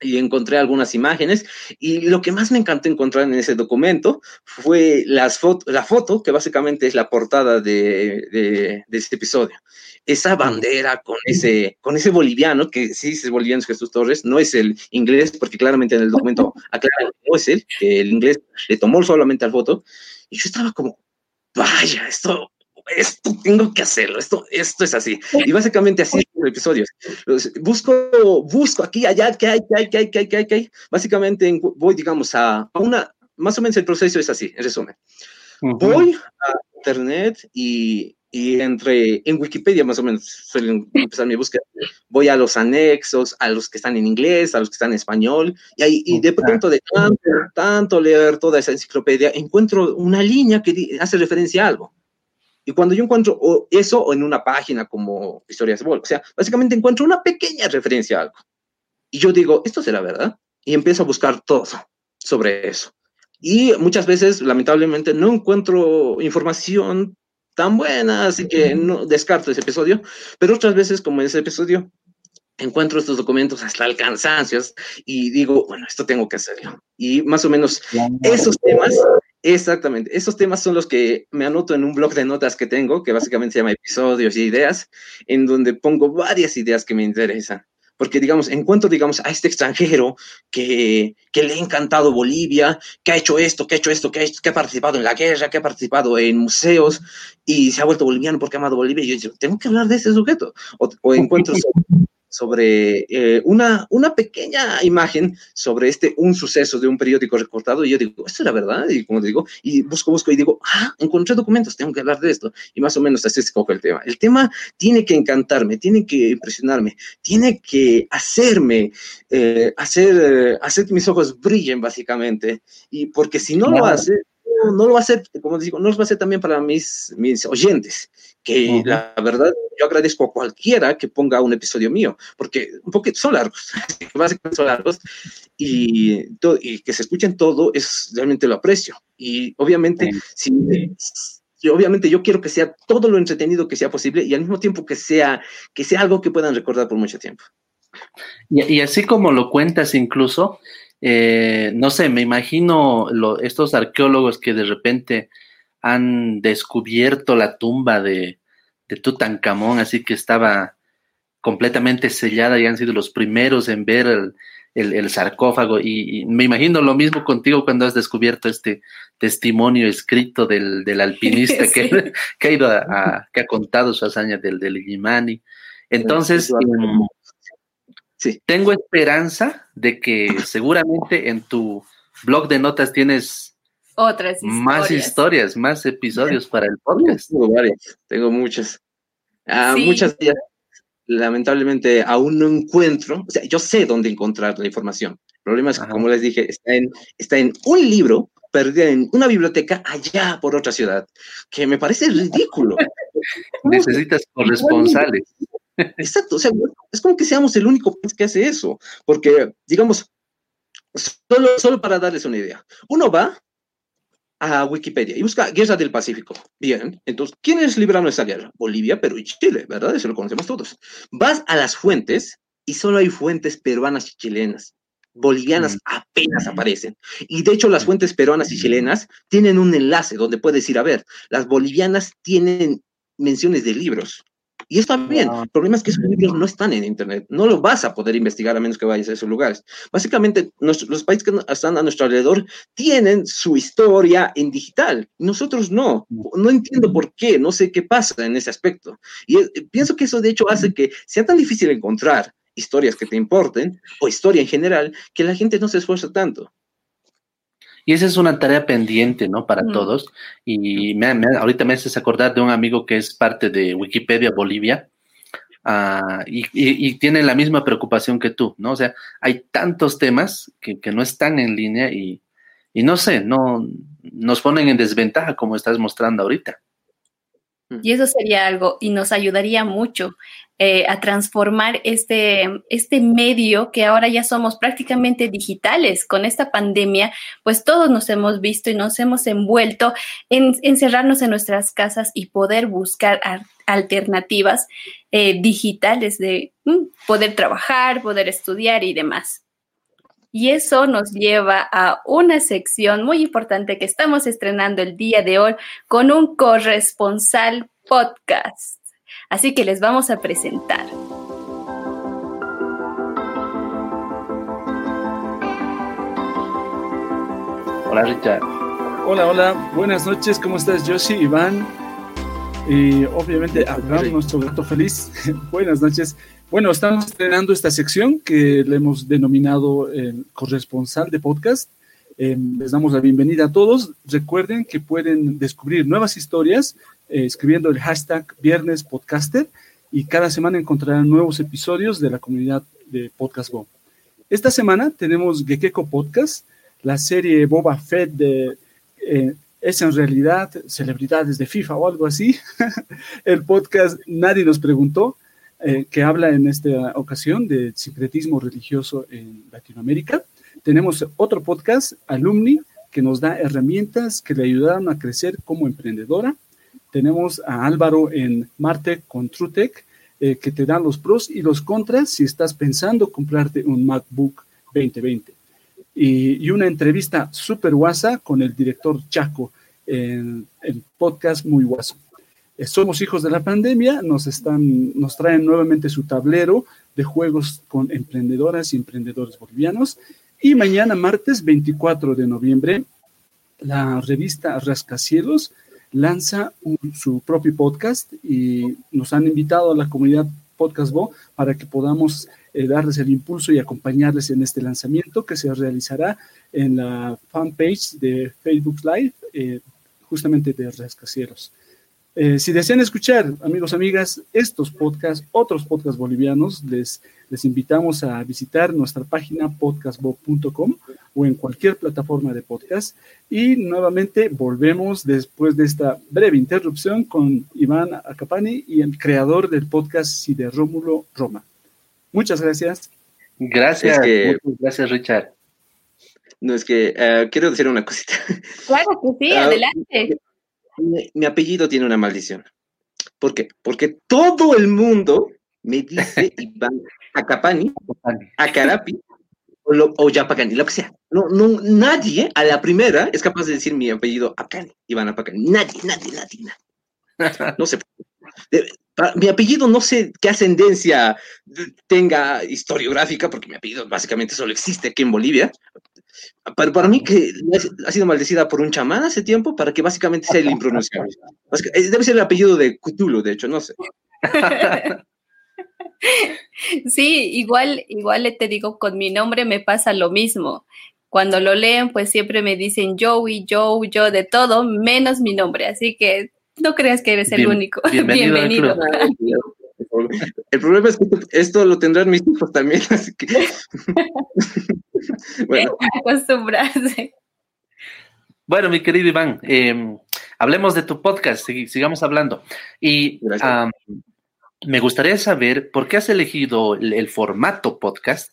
y encontré algunas imágenes y lo que más me encantó encontrar en ese documento fue las la foto que básicamente es la portada de, de, de este episodio. Esa bandera con ese, con ese boliviano, que sí es boliviano Jesús Torres, no es el inglés, porque claramente en el documento aclara que no es él, que el inglés le tomó solamente al foto, y yo estaba como, vaya, esto, esto tengo que hacerlo, esto, esto es así. Y básicamente así es el episodio. Busco, busco aquí, allá, que hay, que hay, que hay, que hay, que hay, que hay. Básicamente voy, digamos, a, una, más o menos el proceso es así, en resumen. Voy a internet y y entre en Wikipedia más o menos suelen empezar mi búsqueda. Voy a los anexos, a los que están en inglés, a los que están en español, y, ahí, y de pronto de tanto, tanto leer toda esa enciclopedia, encuentro una línea que hace referencia a algo. Y cuando yo encuentro eso en una página como Historias de Bol, o sea, básicamente encuentro una pequeña referencia a algo. Y yo digo, esto será verdad. Y empiezo a buscar todo sobre eso. Y muchas veces, lamentablemente, no encuentro información tan buena, así que no descarto ese episodio, pero otras veces, como en ese episodio, encuentro estos documentos hasta el cansancio y digo, bueno, esto tengo que hacerlo. Y más o menos esos temas, exactamente, esos temas son los que me anoto en un blog de notas que tengo, que básicamente se llama episodios y ideas, en donde pongo varias ideas que me interesan porque, digamos, encuentro, digamos, a este extranjero que, que, le ha encantado Bolivia, que ha hecho esto, que ha hecho esto, que ha, que ha, participado en la guerra, que ha participado en museos y se ha vuelto boliviano porque ha amado Bolivia. Y yo digo, tengo que hablar de ese sujeto. O, o encuentro sobre eh, una, una pequeña imagen sobre este, un suceso de un periódico recortado, y yo digo, esto es la verdad, y como digo, y busco, busco, y digo, ah, encontré documentos, tengo que hablar de esto, y más o menos así se coge el tema. El tema tiene que encantarme, tiene que impresionarme, tiene que hacerme, eh, hacer, hacer que mis ojos brillen, básicamente, y porque si no lo hace, no, lo va a hacer, como digo, no lo va a hacer también para mis, mis oyentes, que la verdad yo agradezco a cualquiera que ponga un episodio mío, porque un poquito son largos, básicamente son largos, y, y que se escuchen todo es realmente lo aprecio. Y obviamente, si, obviamente yo quiero que sea todo lo entretenido que sea posible y al mismo tiempo que sea, que sea algo que puedan recordar por mucho tiempo. Y, y así como lo cuentas incluso, eh, no sé, me imagino estos arqueólogos que de repente han descubierto la tumba de, de Tutankamón, así que estaba completamente sellada y han sido los primeros en ver el, sarcófago. Y, me imagino lo mismo contigo cuando has descubierto este testimonio escrito del, alpinista que, ha ido a, que ha contado su hazaña del, del Entonces, Sí. Tengo esperanza de que seguramente en tu blog de notas tienes otras más historias, más episodios para el podcast. Tengo varias, tengo muchas. Ah, muchas de lamentablemente aún no encuentro, o sea, yo sé dónde encontrar la información. El problema es que, como les dije, está en, está en un libro perdido en una biblioteca allá por otra ciudad, que me parece ridículo. Necesitas corresponsales. Exacto, o sea, es como que seamos el único país que hace eso, porque, digamos, solo, solo para darles una idea, uno va a Wikipedia y busca Guerra del Pacífico. Bien, entonces, ¿quiénes libraron esa guerra? Bolivia, Perú y Chile, ¿verdad? Eso lo conocemos todos. Vas a las fuentes y solo hay fuentes peruanas y chilenas. Bolivianas mm. apenas aparecen. Y de hecho, las fuentes peruanas y chilenas tienen un enlace donde puedes ir a ver. Las bolivianas tienen menciones de libros. Y está bien. El problema es que esos libros no están en Internet. No lo vas a poder investigar a menos que vayas a esos lugares. Básicamente, los países que están a nuestro alrededor tienen su historia en digital. Nosotros no. No entiendo por qué. No sé qué pasa en ese aspecto. Y eh, pienso que eso, de hecho, hace que sea tan difícil encontrar historias que te importen o historia en general que la gente no se esfuerza tanto. Y esa es una tarea pendiente, ¿no? Para todos. Y me, ahorita me haces acordar de un amigo que es parte de Wikipedia Bolivia. Uh, y, y, tiene la misma preocupación que tú, ¿no? O sea, hay tantos temas que, que no están en línea y, y, no sé, no nos ponen en desventaja como estás mostrando ahorita. Y eso sería algo y nos ayudaría mucho eh, a transformar este, este medio que ahora ya somos prácticamente digitales. Con esta pandemia, pues todos nos hemos visto y nos hemos envuelto en encerrarnos en nuestras casas y poder buscar alternativas eh, digitales de mm, poder trabajar, poder estudiar y demás. Y eso nos lleva a una sección muy importante que estamos estrenando el día de hoy con un corresponsal podcast. Así que les vamos a presentar. Hola Richard. Hola, hola, buenas noches, ¿cómo estás Yoshi, Iván? Y obviamente Abraham, nuestro gato feliz. buenas noches. Bueno, estamos estrenando esta sección que le hemos denominado corresponsal de podcast. Em, les damos la bienvenida a todos. Recuerden que pueden descubrir nuevas historias eh, escribiendo el hashtag Viernes Podcaster y cada semana encontrarán nuevos episodios de la comunidad de Podcast Go. Esta semana tenemos Gekeko Podcast, la serie Boba Fett de, eh, es en realidad celebridades de FIFA o algo así. el podcast Nadie nos preguntó, eh, que habla en esta ocasión de secretismo religioso en Latinoamérica. Tenemos otro podcast, Alumni, que nos da herramientas que le ayudaron a crecer como emprendedora. Tenemos a Álvaro en Marte con TrueTech, eh, que te dan los pros y los contras si estás pensando comprarte un MacBook 2020. Y, una entrevista súper guasa con el director Chaco en el podcast Muy Guaso. Somos hijos de la pandemia, nos, están, nos traen nuevamente su tablero de juegos con emprendedoras y emprendedores bolivianos. Y mañana, martes 24 de noviembre, la revista Rascacielos lanza su propio podcast y nos han invitado a la comunidad Podcast Bo para que podamos eh, darles el impulso y acompañarles en este lanzamiento que se realizará en la fanpage de Facebook Live, eh, justamente de Rascacielos. Eh, si desean escuchar, amigos, amigas, estos podcasts, otros podcasts bolivianos, les, les invitamos a visitar nuestra página podcastbo.com o en cualquier plataforma de podcast. Y nuevamente volvemos después de esta breve interrupción con Iván Acapani y el creador del podcast Si de Rómulo Roma. Muchas gracias. Gracias, gracias Richard. No, es que eh, quiero decir una cosita. Claro que sí, ah, adelante mi, apellido tiene una maldición. ¿Por qué? Porque todo el mundo me dice Iván Acapani, Acarapi o, lo, o Yapacani, lo que sea. No, no, nadie a la primera es capaz de decir mi apellido Acani, Iván Apacani. Nadie, nadie, nadie, nadie. No sé. Mi apellido no sé qué ascendencia tenga historiográfica, porque mi apellido básicamente solo existe aquí en Bolivia, para, para mí que ha sido maldecida por un chamán hace tiempo para que básicamente sea el impronunciable. Eh, debe ser el apellido de Cthulhu, de hecho, no sé. Sí, igual, igual te digo, con mi nombre me pasa lo mismo. Cuando lo leen, pues siempre me dicen Joey, Joe, yo, de todo, menos mi nombre. Así que no creas que eres el único. Bienvenido. El problema es que esto lo tendrán mis hijos también, así que. bueno. Acostumbrarse. Bueno, mi querido Iván, em, hablemos de tu podcast, sigamos hablando. Y me gustaría saber por qué has elegido el, formato podcast.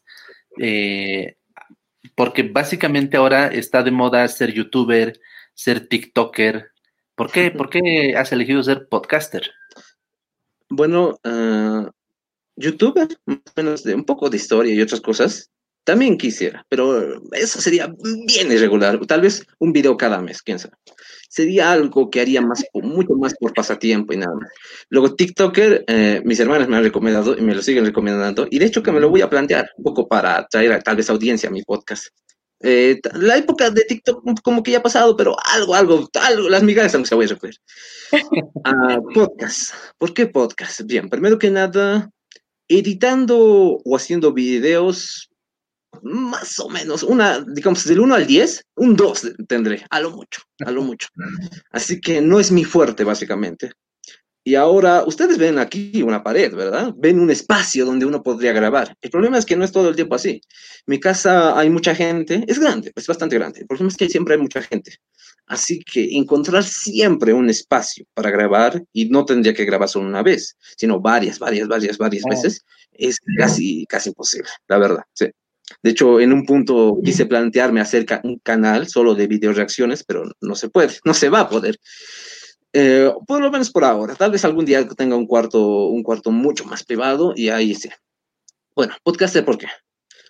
Eh, porque básicamente ahora está de moda ser youtuber, ser TikToker. ¿Por qué, ¿por qué has elegido ser podcaster? Bueno, uh, youtuber, más o menos de un poco de historia y otras cosas, también quisiera, pero eso sería bien irregular. Tal vez un video cada mes, quién sabe. Sería algo que haría más, mucho más por pasatiempo y nada más. Luego, TikToker, eh, mis hermanas me han recomendado y me lo siguen recomendando. Y de hecho que me lo voy a plantear un poco para traer tal vez audiencia a mi podcast. Eh, la época de TikTok como que ya ha pasado, pero algo, algo, algo las migajas aunque se voy a recoger. Ah, podcast. ¿Por qué podcast? Bien, primero que nada, editando o haciendo videos, más o menos, una, digamos, del 1 al 10, un 2 tendré, a lo mucho, a lo mucho. Así que no es mi fuerte, básicamente. Y ahora, ustedes ven aquí una pared, ¿verdad? Ven un espacio donde uno podría grabar. El problema es que no es todo el tiempo así. Mi casa hay mucha gente, es grande, es bastante grande. El problema es que siempre hay mucha gente. Así que encontrar siempre un espacio para grabar, y no tendría que grabar solo una vez, sino varias, varias, varias, varias oh. veces, es casi, casi imposible, la verdad. Sí. De hecho, en un punto quise plantearme hacer un canal solo de video reacciones, pero no se puede, no se va a poder. Eh, por lo menos por ahora. Tal vez algún día tenga un cuarto, un cuarto mucho más privado y ahí sí. Bueno, podcaster, ¿por qué?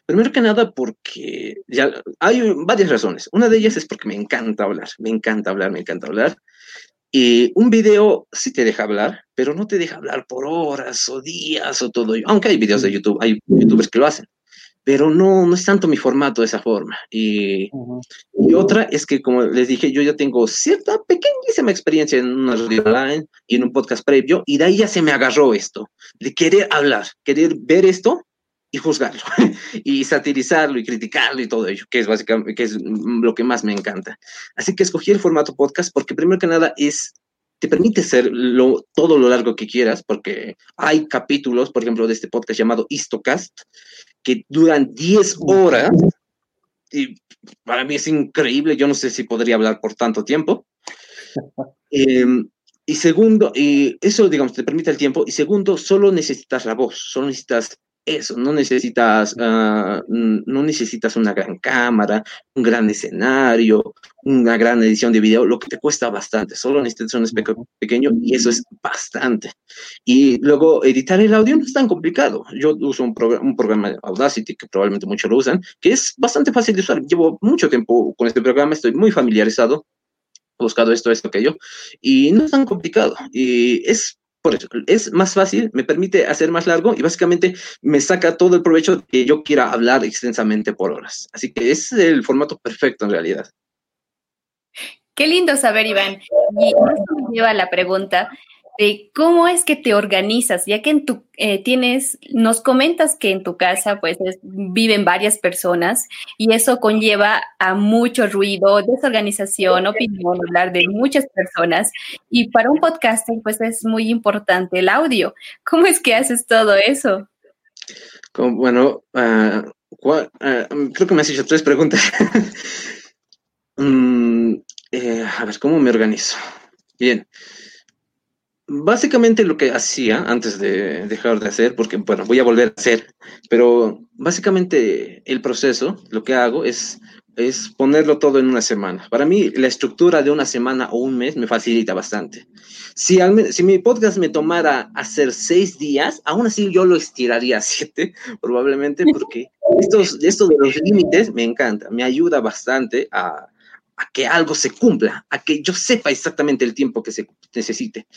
Primero que nada porque ya hay varias razones. Una de ellas es porque me encanta hablar, me encanta hablar, me encanta hablar. Y un video sí te deja hablar, pero no te deja hablar por horas o días o todo. Aunque hay videos de YouTube, hay youtubers que lo hacen pero no, no es tanto mi formato de esa forma. Y, y, otra es que, como les dije, yo ya tengo cierta pequeñísima experiencia en una radio online y en un podcast previo, y de ahí ya se me agarró esto, de querer hablar, querer ver esto y juzgarlo, y satirizarlo y criticarlo y todo ello, que es básicamente que es lo que más me encanta. Así que escogí el formato podcast porque primero que nada es te permite ser lo, todo lo largo que quieras, porque hay capítulos, por ejemplo, de este podcast llamado Histocast, que duran 10 horas, y para mí es increíble, yo no sé si podría hablar por tanto tiempo. Em, y segundo, y eso, digamos, te permite el tiempo. Y segundo, solo necesitas la voz, solo necesitas eso, no necesitas, uh, no necesitas una gran cámara, un gran escenario, una gran edición de video, lo que te cuesta bastante, solo necesitas un espejo pequeño y eso es bastante. Y luego editar el audio no es tan complicado. Yo uso un, un programa Audacity, que probablemente muchos lo usan, que es bastante fácil de usar. Llevo mucho tiempo con este programa, estoy muy familiarizado buscado esto, esto, aquello, y no es tan complicado. Y es por eso, es más fácil, me permite hacer más largo y básicamente me saca todo el provecho que yo quiera hablar extensamente por horas. Así que es el formato perfecto en realidad. Qué lindo saber, Iván. Y esto lleva a la pregunta de cómo es que te organizas, ya que en tu eh, tienes, nos comentas que en tu casa pues viven varias personas y eso conlleva a mucho ruido, desorganización, opinión, hablar de muchas personas y para un podcaster pues es muy importante el audio. ¿Cómo es que haces todo eso? Bueno, ah, ah, creo que me has hecho tres preguntas. Mm, eh, a ver, ¿cómo me organizo? Bien. Básicamente lo que hacía antes de dejar de hacer, porque bueno, voy a volver a hacer, pero básicamente el proceso, lo que hago es, es ponerlo todo en una semana. Para mí, la estructura de una semana o un mes me facilita bastante. Si, si mi podcast me tomara hacer seis días, aún así yo lo estiraría siete, probablemente, porque estos, esto de los límites me encanta, me ayuda bastante a, a que algo se cumpla, a que yo sepa exactamente el tiempo que se necesite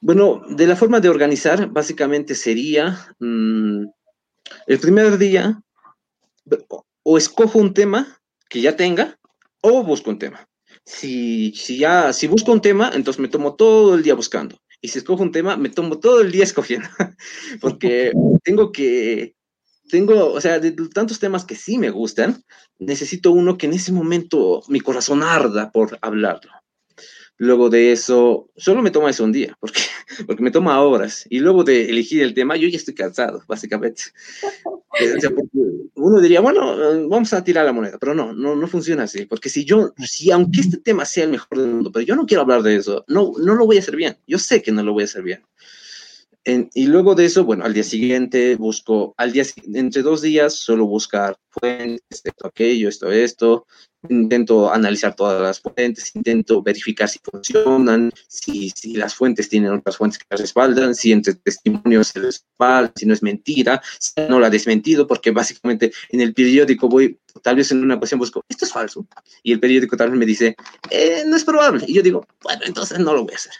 bueno, de la forma de organizar, básicamente sería mm, el primer día, o escojo un tema que ya tenga, o busco un tema. Si, si ya, si busco un tema, entonces me tomo todo el día buscando. Y si escojo un tema, me tomo todo el día escogiendo. Porque tengo que, tengo, o sea, de tantos temas que sí me gustan, necesito uno que en ese momento mi corazón arda por hablarlo. Luego de eso, solo me toma eso un día, porque, porque me toma horas. Y luego de elegir el tema, yo ya estoy cansado, básicamente. Eh, uno diría, bueno, eh, vamos a tirar la moneda, pero no, no, no funciona así. Porque si yo, si aunque este tema sea el mejor del mundo, pero yo no quiero hablar de eso, no, no lo voy a hacer bien. Yo sé que no lo voy a hacer bien. Y luego de eso, bueno, al día siguiente busco, al día entre dos días, solo buscar fuentes, esto, aquello, esto, esto, intento analizar todas las fuentes, intento verificar si funcionan, si, si las fuentes tienen otras fuentes que las respaldan, si entre testimonios se respaldan, si no es mentira, si no la ha desmentido, porque básicamente en el periódico voy, tal vez en una ocasión busco, esto es falso, y el periódico tal vez me dice, eh, no es probable, y yo digo, bueno, entonces no lo voy a hacer.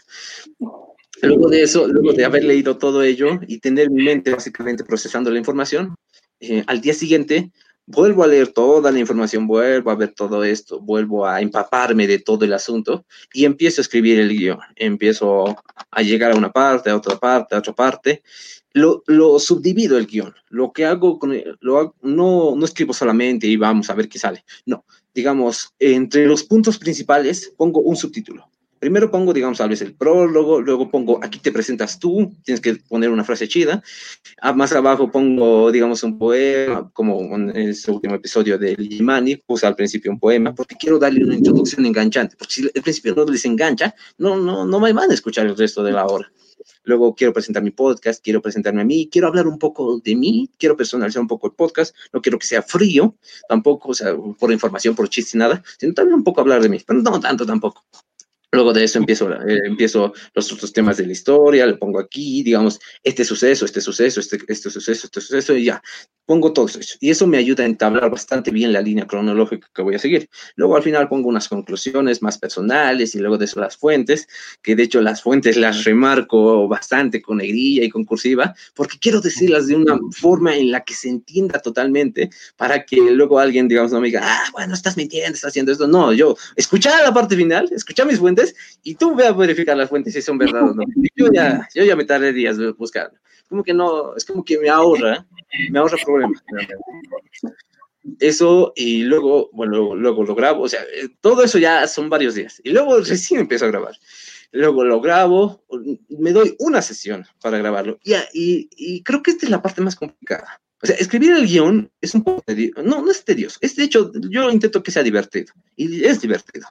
Luego de eso, luego de haber leído todo ello y tener mi mente básicamente procesando la información, eh, al día siguiente vuelvo a leer toda la información, vuelvo a ver todo esto, vuelvo a empaparme de todo el asunto y empiezo a escribir el guion. Empiezo a llegar a una parte, a otra parte, a otra parte. Lo, lo subdivido el guion. Lo que hago, con, lo no, no escribo solamente y vamos a ver qué sale. No, digamos, entre los puntos principales pongo un subtítulo primero pongo, digamos, tal vez el prólogo, luego pongo, aquí te presentas tú, tienes que poner una frase chida. Ah, más abajo pongo, digamos, un poema, como en ese último episodio de Limani, puse al principio un poema, porque quiero darle una introducción enganchante, porque si el principio no les engancha, no, no, no me van a escuchar el resto de la hora. Luego quiero presentar mi podcast, quiero presentarme a mí, quiero hablar un poco de mí, quiero personalizar un poco el podcast, no quiero que sea frío, tampoco, o sea, por información, por chiste, nada, sino también un poco hablar de mí, pero no tanto tampoco. Luego de eso empiezo, eh, empiezo los otros temas de la historia, le pongo aquí, digamos, este suceso, este suceso, este, este suceso, este suceso, y ya, pongo eso. Y eso me ayuda a entablar bastante bien la línea cronológica que voy a seguir. Luego al final pongo unas conclusiones más personales y luego de eso las fuentes, que de hecho las fuentes las remarco bastante con negrilla y con cursiva, porque quiero decirlas de una forma en la que se entienda totalmente, para que luego alguien, digamos, no me diga, ah, bueno, estás mintiendo, estás haciendo esto. No, yo, escuchar la parte final, escuchar mis fuentes, y tú ve a verificar las fuentes si son verdad o no. Yo ya, yo ya me tardé días buscando. Como que no, es como que me ahorra, me ahorra problemas. eso y luego, bueno, luego, lo grabo, o sea, eh, todo eso ya son varios días. Y luego recién empiezo a grabar. Luego lo grabo, me doy una sesión para grabarlo. Y, y, y creo que esta es la parte más complicada. O sea, escribir el guion es un poco tedioso. No, no es tedioso. Es de hecho, yo intento que sea divertido. Y es divertido.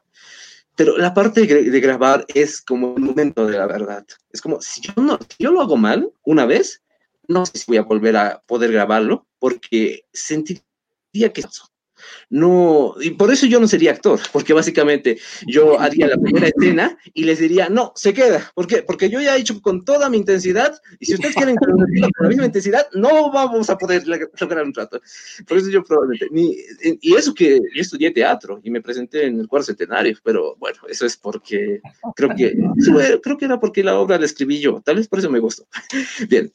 Pero la parte de, grabar es como el momento de la verdad. Es como, si yo, no, si yo lo hago mal una vez, no sé si voy a volver a poder grabarlo porque sentiría que no, y por eso yo no sería actor, porque básicamente yo haría la primera escena y les diría, no, se queda. ¿Por qué? Porque yo ya he hecho con toda mi intensidad y si ustedes quieren con la misma intensidad, no vamos a poder lograr un trato. Por eso yo probablemente, ni, y eso que yo estudié teatro y me presenté en el cuarto centenario, pero bueno, eso es porque creo que, creo que era porque la obra la escribí yo, tal vez por eso me gustó. Bien,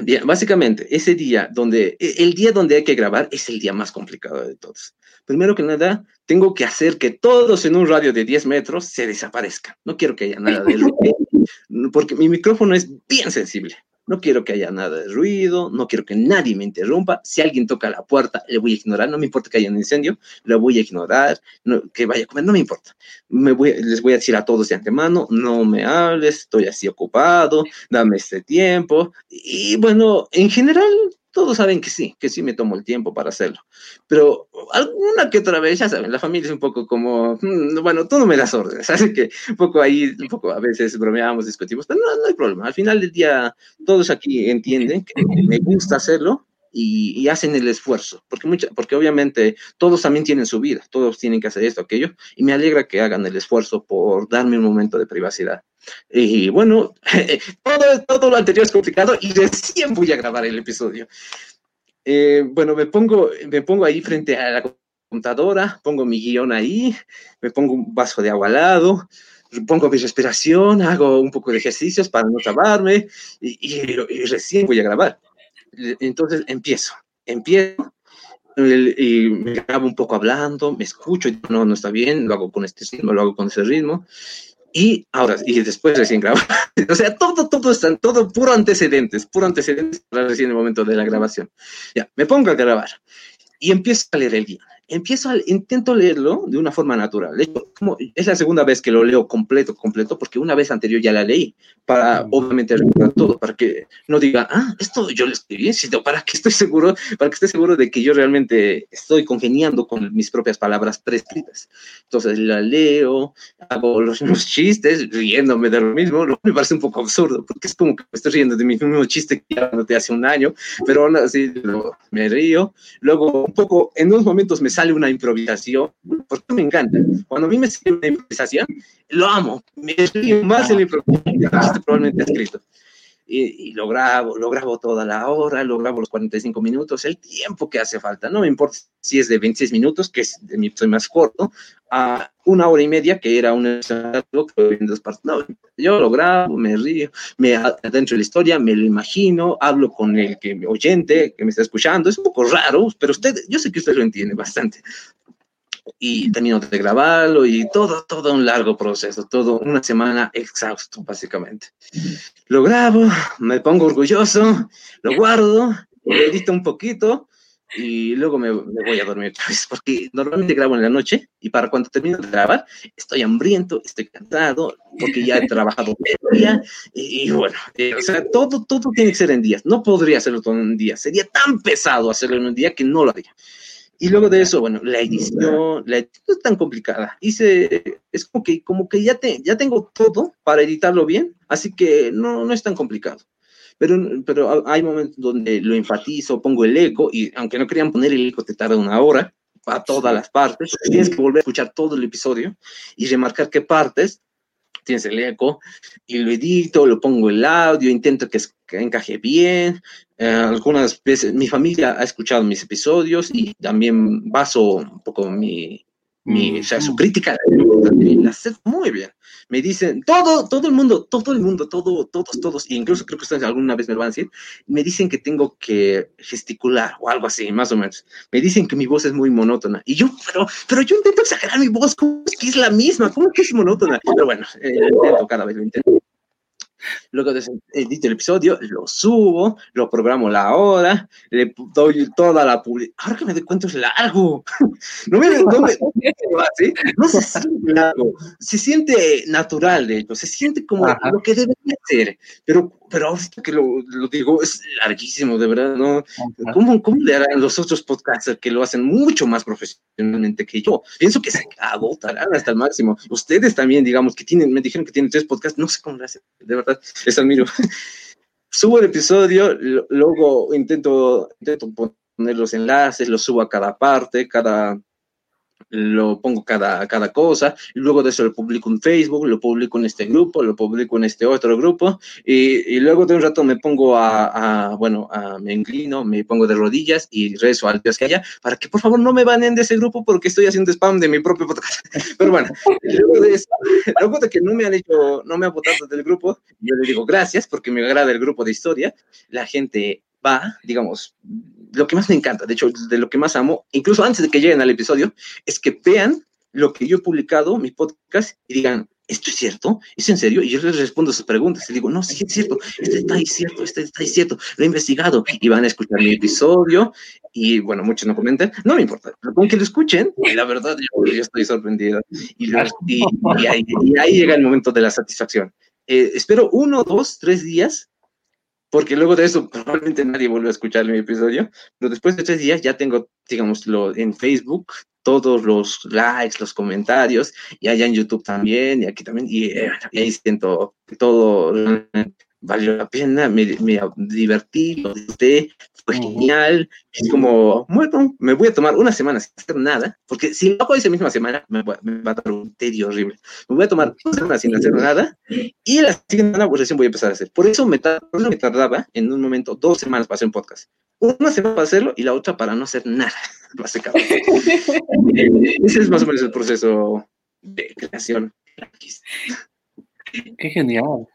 Bien, básicamente, ese día donde, e, el día donde hay que grabar es el día más complicado de todos. Primero que nada, tengo que hacer que todos en un radio de 10 metros se desaparezcan. No quiero que haya nada de ruido, porque mi micrófono es bien sensible. No quiero que haya nada de ruido, no quiero que nadie me interrumpa. Si alguien toca la puerta, le voy a ignorar. No me importa que haya un incendio, lo voy a ignorar. que vaya a comer, no me importa. Me voy, les voy a decir a todos de antemano, no me hables, estoy así ocupado, dame este tiempo. Y bueno, en general, todos saben que sí, que sí me tomo el tiempo para hacerlo. Pero alguna que otra vez, ya saben, la familia es un poco como, mm, bueno, tú no me das órdenes, así que un poco ahí, un poco a veces bromeamos, discutimos, pero no, no hay problema. Al final del día, todos aquí entienden que me gusta hacerlo y, hacen el esfuerzo, porque, mucha, porque obviamente todos también tienen su vida, todos tienen que hacer esto, aquello, y me alegra que hagan el esfuerzo por darme un momento de privacidad. Y bueno, todo, lo anterior es complicado y recién voy a grabar el episodio. Eh, bueno, me pongo, me pongo ahí frente a la computadora, pongo mi guion ahí, me pongo un vaso de agua al lado, pongo mi respiración, hago un poco de ejercicios para no trabarme y, y recién voy a grabar. Entonces empiezo, empiezo y me grabo un poco hablando, me escucho, no, no está bien, lo hago con este ritmo, lo hago con ese ritmo. Y ahora, y después recién grabo. o sea, todo, todo está, todo puro antecedentes, puro antecedentes para recién el momento de la grabación. Ya, me pongo a grabar y empiezo a leer el guion empiezo a, intento leerlo de una forma natural. como, es la segunda vez que lo leo completo, completo, porque una vez anterior ya la leí, para obviamente recordar todo, para que no diga, ah, esto yo lo escribí, sino para que estoy seguro, para que esté seguro de que yo realmente estoy congeniando con mis propias palabras prescritas. Entonces la leo, hago los mismos chistes, riéndome de lo mismo, lo me parece un poco absurdo, porque es como que me estoy riendo de mi mismo chiste que ya te hace un año, pero aún así me río. Luego, un poco, en unos momentos me sale una improvisación, porque me encanta. Cuando a mí me sale una improvisación, lo amo, me río más en la improvisación, probablemente escrito. Y, y, lo grabo, lo grabo toda la hora, lo grabo los 45 minutos, el tiempo que hace falta. No me importa si es de 26 minutos, que es de mi episodio más corto, a una hora y media, que era un dos partes. No, yo lo grabo, me río, me adentro de la historia, me lo imagino, hablo con el que oyente que me está escuchando. Es un poco raro, pero usted, yo sé que usted lo entiende bastante. Y termino de grabarlo y todo, todo un largo proceso, todo una semana exhausto, básicamente. Lo grabo, me pongo orgulloso, lo guardo, lo edito un poquito y luego me, voy a dormir otra vez, porque normalmente grabo en la noche y para cuando termino de grabar estoy hambriento, estoy cansado, porque ya he trabajado el día y, bueno, eh, o sea, todo, todo tiene que ser en días, no podría hacerlo todo en un día, sería tan pesado hacerlo en un día que no lo haría. Y luego de eso, bueno, la edición, la edición es tan complicada. Hice, es como que, como que ya, te, ya tengo todo para editarlo bien, así que no, no es tan complicado. Pero, pero hay momentos donde lo enfatizo, pongo el eco, y aunque no querían poner el eco, te tarda una hora a todas las partes, tienes que volver a escuchar todo el episodio y remarcar qué partes tienes el eco, y lo edito, lo pongo el audio, intento que, encaje bien. Eh, algunas veces mi familia ha escuchado mis episodios y también baso un poco mi, mi, o sea, su crítica la hace muy bien. Me dicen, todo, todo el mundo, todo el mundo, todo, todos, todos, e incluso creo que ustedes alguna vez me lo van a decir, me dicen que tengo que gesticular o algo así, más o menos. Me dicen que mi voz es muy monótona. Y yo, pero, pero yo intento exagerar mi voz, como es que es la misma? ¿Cómo que es monótona? Pero bueno, eh, cada vez lo intento. Luego edito el episodio, lo subo, lo programo la hora, le doy toda la publicidad. Ahora que me doy cuenta es largo. No me, no, me, no se siente largo, se siente natural, de hecho, se siente como lo que debería ser. Pero, pero ahora que lo, lo, digo, es larguísimo, de verdad, ¿no? ¿Cómo, ¿Cómo, le harán los otros podcasters que lo hacen mucho más profesionalmente que yo? Pienso que se agotarán hasta el máximo. Ustedes también, digamos, que tienen, me dijeron que tienen tres podcasts, no sé cómo lo hacen, de verdad les admiro. Subo el episodio, luego intento, intento poner los enlaces, los subo a cada parte, cada, lo pongo cada, cada cosa, y luego de eso lo publico en Facebook, lo publico en este grupo, lo publico en este otro grupo, y, y luego de un rato me pongo a, a, bueno, a, me inclino, me pongo de rodillas y rezo al Dios que haya, para que por favor no me banen de ese grupo porque estoy haciendo spam de mi propio podcast. Pero bueno, luego de eso, luego de que no me han hecho, no me han votado del grupo, yo le digo gracias porque me agrada el grupo de historia, la gente va, digamos, lo que más me encanta, de hecho, de lo que más amo, incluso antes de que lleguen al episodio, es que vean lo que yo he publicado, mi podcast, y digan, ¿esto es cierto? ¿Es en serio? Y yo les respondo sus preguntas y digo, no, sí es cierto, este está ahí cierto, este está ahí cierto, lo he investigado y van a escuchar mi episodio y bueno, muchos no comentan, no me importa, con que lo escuchen, y la verdad yo, estoy sorprendido y, ahí, llega el momento de la satisfacción. Eh, espero uno, dos, tres días porque luego de eso probablemente nadie vuelve a escuchar mi episodio, pero después de tres días ya tengo, digámoslo, en Facebook todos los likes, los comentarios, y allá en YouTube también, y aquí también, y, eh, ahí siento que todo valió la pena, me, me divertí, lo disfruté, fue genial. Es como, bueno, me voy a tomar una semana sin hacer nada, porque si lo hago esa misma semana, me, va a dar un tedio horrible. Me voy a tomar una semana sin hacer nada, y la siguiente semana pues, recién voy a empezar a hacer. Por eso me, me tardaba en un momento dos semanas para hacer un podcast. Una semana para hacerlo y la otra para no hacer nada. Ese es más o menos el proceso de creación. Qué genial.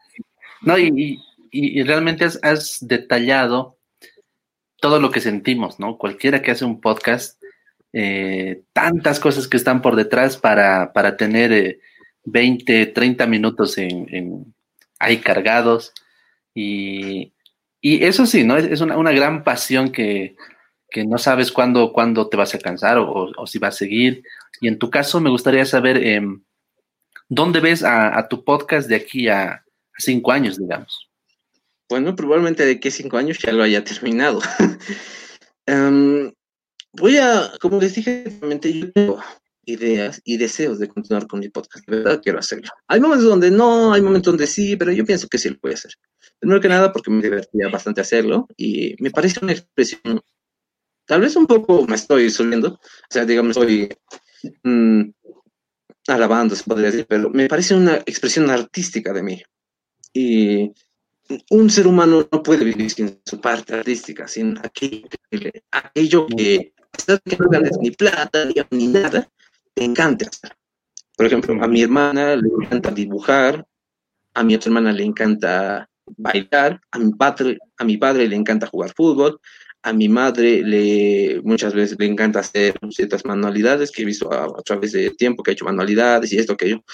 No, y, y, realmente has, detallado todo lo que sentimos, ¿no? Cualquiera que hace un podcast, eh, tantas cosas que están por detrás para, para tener 20, eh, 30 minutos en, ahí cargados. Y, y, eso sí, ¿no? Es, una, una, gran pasión que, que no sabes cuándo, cuándo te vas a cansar o, o, si va a seguir. Y en tu caso, me gustaría saber em, dónde ves a, a, tu podcast de aquí a, cinco años, digamos. Bueno, probablemente de que cinco años ya lo haya terminado. Em, voy a, como les dije, yo tengo ideas y deseos de continuar con mi podcast. De verdad quiero hacerlo. Hay momentos donde no, hay momentos donde sí, pero yo pienso que sí lo voy a hacer. Primero que nada porque me divertía bastante hacerlo y me parece una expresión, tal vez un poco me estoy subiendo, o sea, digamos, estoy mm, alabando, se podría decir, pero me parece una expresión artística de mí. Y un ser humano no puede vivir sin su parte artística, sin aquello que, aquello que, no ganes ni plata ni, nada, te encanta hacer. Por ejemplo, a mi hermana le encanta dibujar, a mi otra hermana le encanta bailar, a mi padre, a mi padre le encanta jugar fútbol, a mi madre le muchas veces le encanta hacer ciertas manualidades que he visto a, a través de tiempo que ha hecho manualidades y esto que yo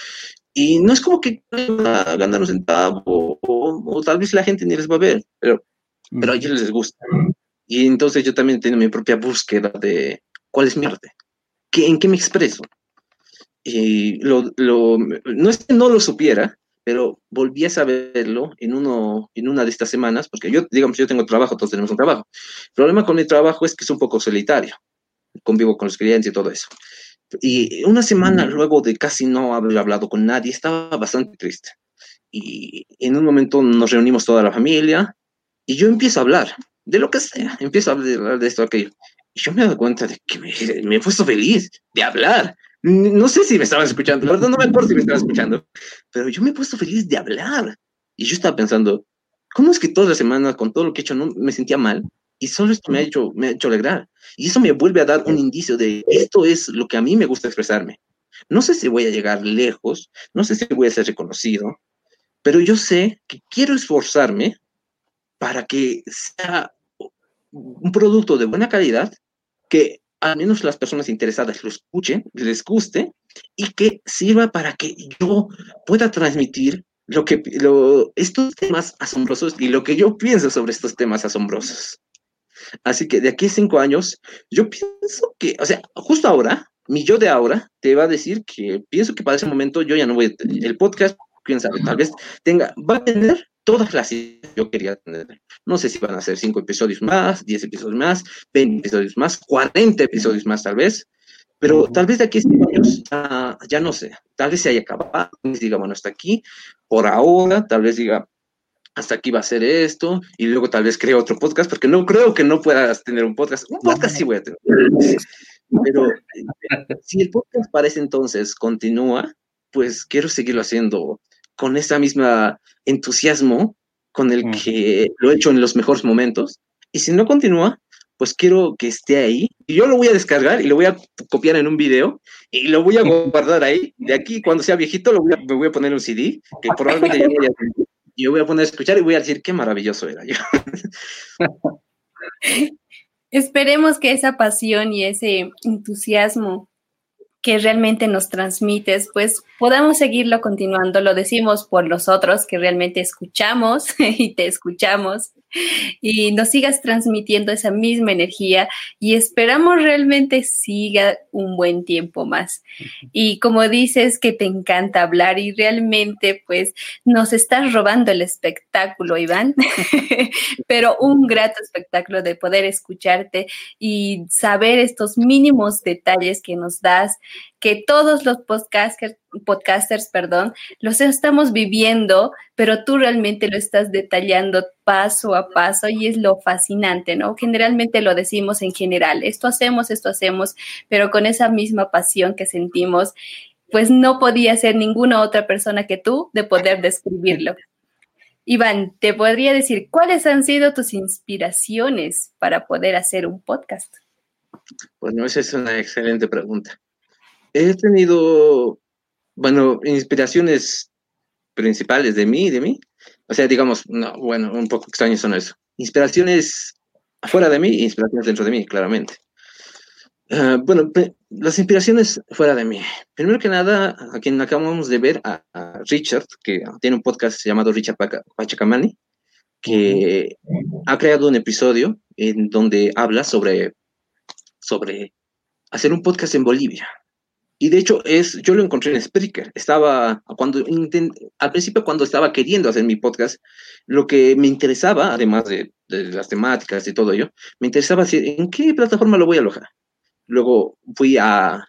y no es como que ganar un centavo, o, tal vez la gente ni les va a ver, pero, pero a ellos les gusta. Y entonces yo también tengo mi propia búsqueda de cuál es mi arte, ¿Qué, en qué me expreso. Y lo, lo, no es que no lo supiera, pero volví a saberlo en, uno, en una de estas semanas, porque yo, digamos, yo tengo trabajo, todos tenemos un trabajo. El problema con mi trabajo es que es un poco solitario, convivo con los clientes y todo eso. Y una semana luego de casi no haber hablado con nadie, estaba bastante triste. Y en un momento nos reunimos toda la familia y yo empiezo a hablar de lo que sea, empiezo a hablar de esto, aquello. Y yo me doy cuenta de que me, me he puesto feliz de hablar. No sé si me estaban escuchando, la verdad no me acuerdo si me estaban escuchando, pero yo me he puesto feliz de hablar. Y yo estaba pensando, ¿cómo es que toda la semana, con todo lo que he hecho, no me sentía mal? Y solo esto me ha hecho, me ha hecho alegrar. Y eso me vuelve a dar un indicio de esto es lo que a mí me gusta expresarme. No sé si voy a llegar lejos, no sé si voy a ser reconocido, pero yo sé que quiero esforzarme para que sea un producto de buena calidad, que al menos las personas interesadas lo escuchen, les guste y que sirva para que yo pueda transmitir lo que, lo, estos temas asombrosos y lo que yo pienso sobre estos temas asombrosos. Así que de aquí a cinco años, yo pienso que, o sea, justo ahora, mi yo de ahora te va a decir que pienso que para ese momento yo ya no voy a tener el podcast, quién sabe, tal vez tenga, va a tener todas las ideas que yo quería tener. No sé si van a ser cinco episodios más, diez episodios más, veinte episodios más, cuarenta episodios más tal vez, pero tal vez de aquí a cinco años ya no sé, tal vez se haya acabado, diga, bueno, hasta aquí, por ahora, tal vez diga, hasta aquí va a ser esto, y luego tal vez cree otro podcast, porque no creo que no puedas tener un podcast. Un podcast sí voy a tener. Pero si el podcast para ese entonces continúa, pues quiero seguirlo haciendo con ese mismo entusiasmo con el mm. que lo he hecho en los mejores momentos. Y si no continúa, pues quiero que esté ahí. Y yo lo voy a descargar y lo voy a copiar en un video y lo voy a guardar ahí. De aquí, cuando sea viejito, lo voy a, me voy a poner un CD, que probablemente ya yo voy a poner a escuchar y voy a decir qué maravilloso era yo. Esperemos que esa pasión y ese entusiasmo que realmente nos transmites, pues podamos seguirlo continuando. Lo decimos por los otros que realmente escuchamos y te escuchamos y nos sigas transmitiendo esa misma energía y esperamos realmente siga un buen tiempo más. Y como dices que te encanta hablar y realmente pues nos estás robando el espectáculo, Iván, pero un grato espectáculo de poder escucharte y saber estos mínimos detalles que nos das, que todos los podcasters, podcasters, perdón, los estamos viviendo, pero tú realmente lo estás detallando paso a paso y es lo fascinante, ¿no? Generalmente lo decimos en general, esto hacemos, esto hacemos, pero con esa misma pasión que sentimos, pues no podía ser ninguna otra persona que tú de poder describirlo. Iván, te podría decir, ¿cuáles han sido tus inspiraciones para poder hacer un podcast? Bueno, esa es una excelente pregunta. He tenido, bueno, inspiraciones principales de mí, de mí. O sea, digamos, no, bueno, un poco extraños son eso. Inspiraciones fuera de mí inspiraciones dentro de mí, claramente. Ah, bueno, las inspiraciones fuera de mí. Primero que nada, a quien acabamos de ver, a, Richard, que tiene un podcast llamado Richard Pachacamani, que ha creado un episodio en donde habla sobre, sobre hacer un podcast en Bolivia. Y de hecho, es, yo lo encontré en Spreaker. Estaba, cuando al principio, cuando estaba queriendo hacer mi podcast, lo que me interesaba, además de, las temáticas y todo ello, me interesaba decir, ¿en qué plataforma lo voy a alojar? Luego fui a,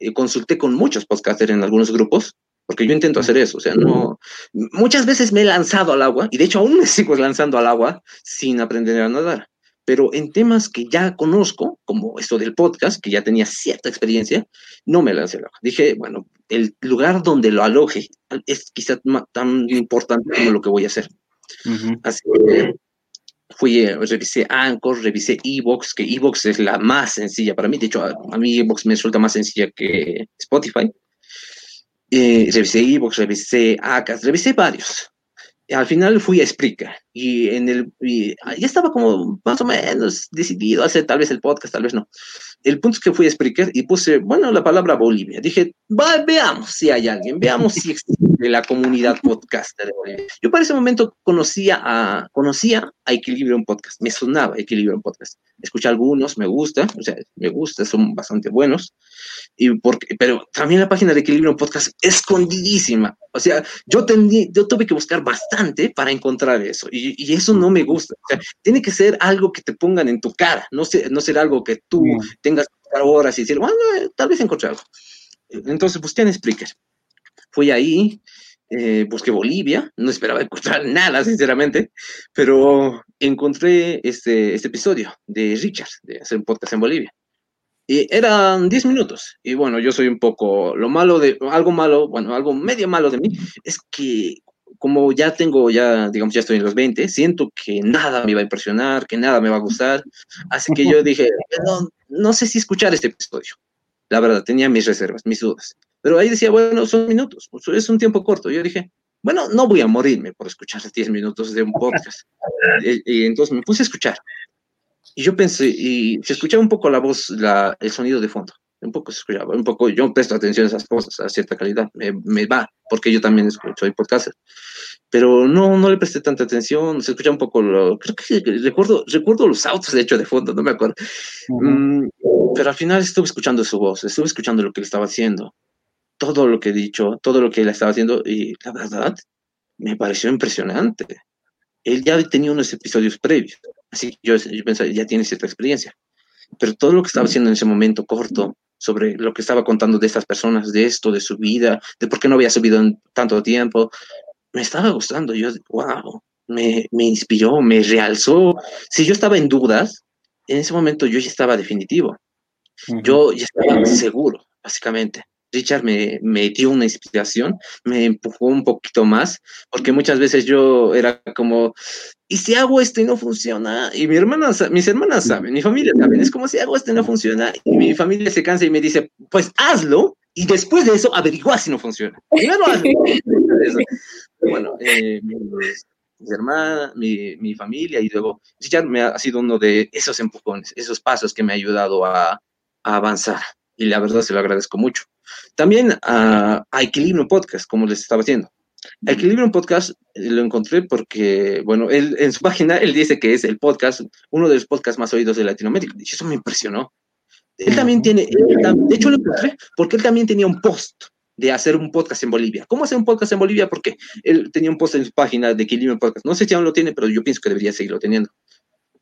eh, consulté con muchos podcasters en algunos grupos, porque yo intento hacer eso, o sea, no, muchas veces me he lanzado al agua, y de hecho aún me sigo lanzando al agua sin aprender a nadar pero en temas que ya conozco, como esto del podcast, que ya tenía cierta experiencia, no me lancé la Dije, bueno, el lugar donde lo aloje es quizás tan importante como lo que voy a hacer. Así que fui, eh, revisé Anchor, revisé Evox, que Evox es la más sencilla para mí. De hecho, a, mí Evox me resulta más sencilla que Spotify. Eh, revisé Evox, revisé Acas, revisé varios al final fui a Spreaker y en el ya estaba como más o menos decidido a hacer tal vez el podcast, tal vez no. El punto es que fui a Spreaker y puse, bueno, la palabra Bolivia. Dije, va, veamos si hay alguien, veamos si existe la comunidad podcaster de. Yo para ese momento conocía a, conocía a Equilibrium Podcast, me sonaba Equilibrium Podcast. Escuché algunos, me gusta, o sea, me gusta, son bastante buenos. Y porque, pero también la página de Equilibrium Podcast escondidísima. O sea, yo, tendí, yo tuve que buscar bastante para encontrar eso. Y, y eso no me gusta. O sea, tiene que ser algo que te pongan en tu cara, no, ser, no ser algo que tú tengas que buscar horas y decir, bueno, tal vez encontré algo. Entonces busqué en Spreaker. Fui ahí, eh, busqué Bolivia, no esperaba encontrar nada, sinceramente, pero encontré este, este episodio de Richard, de hacer un podcast en Bolivia. Y eran 10 minutos. Y bueno, yo soy un poco, lo malo de, algo malo, bueno, algo medio malo de mí, es que como ya tengo, ya, digamos, ya estoy en los 20, siento que nada me va a impresionar, que nada me va a gustar. Así que yo dije, no, no sé si escuchar este episodio. La verdad, tenía mis reservas, mis dudas. Pero ahí decía, bueno, son minutos, pues, es un tiempo corto. Yo dije, bueno, no voy a morirme por escuchar 10 minutos de un podcast. y, entonces me puse a escuchar. Y yo pensé, y se escuchaba un poco la voz, la, el sonido de fondo. un poco se escuchaba, un poco, yo presto atención a esas cosas, a cierta calidad, me, me va, porque yo también escucho, soy podcaster, pero no, no le presté tanta atención, se escucha un poco, lo, creo que recuerdo, recuerdo los autos, de hecho, de fondo, no me acuerdo, mm, pero al final estuve escuchando su voz, estuve escuchando lo que él estaba haciendo, todo lo que he dicho, todo lo que él estaba haciendo, y la verdad, me pareció impresionante. Él ya tenía unos episodios previos, así que yo, yo pensaba, ya tiene cierta experiencia pero todo lo que estaba haciendo en ese momento corto, sobre lo que estaba contando de estas personas, de esto, de su vida, de por qué no había subido en tanto tiempo, me estaba gustando. Yo, wow, me, me inspiró, me realzó. Si yo estaba en dudas, en ese momento yo ya estaba definitivo. Yo ya estaba seguro, básicamente. Richard me, me, dio una inspiración, me empujó un poquito más, porque muchas veces yo era como, ¿y si hago esto y no funciona? Y mi hermana, mis hermanas saben, mi familia saben, es como si hago esto y no funciona, y mi familia se cansa y me dice, pues hazlo, y después de eso averigua si no funciona. Primero hazlo. bueno, eh, mi hermana, mi, mi, familia, y luego Richard me ha, sido uno de esos empujones, esos pasos que me ha ayudado a, a avanzar, y la verdad se lo agradezco mucho. También a, a Equilibrio Podcast, como les estaba diciendo. A Equilibrio Podcast eh, lo encontré porque, bueno, él, en su página él dice que es el podcast, uno de los podcasts más oídos de Latinoamérica. Y eso me impresionó. Él también tiene, de hecho lo encontré porque él también tenía un post de hacer un podcast en Bolivia. ¿Cómo hacer un podcast en Bolivia? Porque él tenía un post en su página de Equilibrio Podcast. No sé si aún lo tiene, pero yo pienso que debería seguirlo teniendo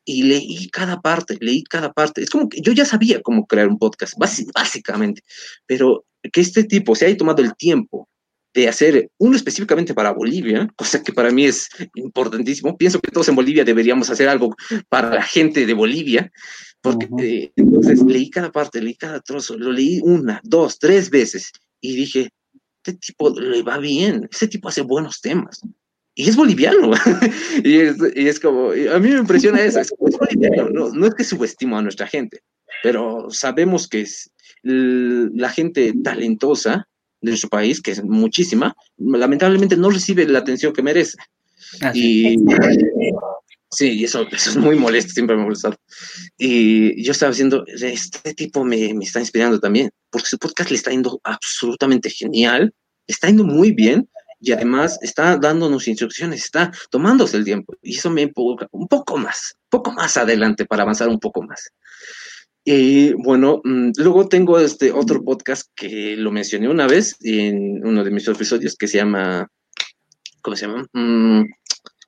y leí cada parte, leí cada parte. Es como que yo ya sabía cómo crear un podcast, básicamente, pero que este tipo se haya tomado el tiempo de hacer uno específicamente para Bolivia, cosa que para mí es importantísimo. Pienso que todos en Bolivia deberíamos hacer algo para la gente de Bolivia, porque eh, entonces leí cada parte, leí cada trozo, lo leí una, dos, tres veces y dije, este tipo le va bien, este tipo hace buenos temas y es boliviano. y, es, y, es, como, a mí me impresiona eso, es, boliviano, no, no, es que subestimo a nuestra gente, pero sabemos que es la gente talentosa de nuestro país, que es muchísima, lamentablemente no recibe la atención que merece. y sí, eso, eso es muy molesto, siempre me ha molestado. Y yo estaba diciendo, este tipo me, me está inspirando también, porque su podcast le está yendo absolutamente genial, está yendo muy bien, y además está dándonos instrucciones, está tomándose el tiempo y eso me empuja un poco más, poco más adelante para avanzar un poco más. Y bueno, mm, luego tengo este otro podcast que lo mencioné una vez en uno de mis episodios que se llama, ¿cómo se llama? Mm,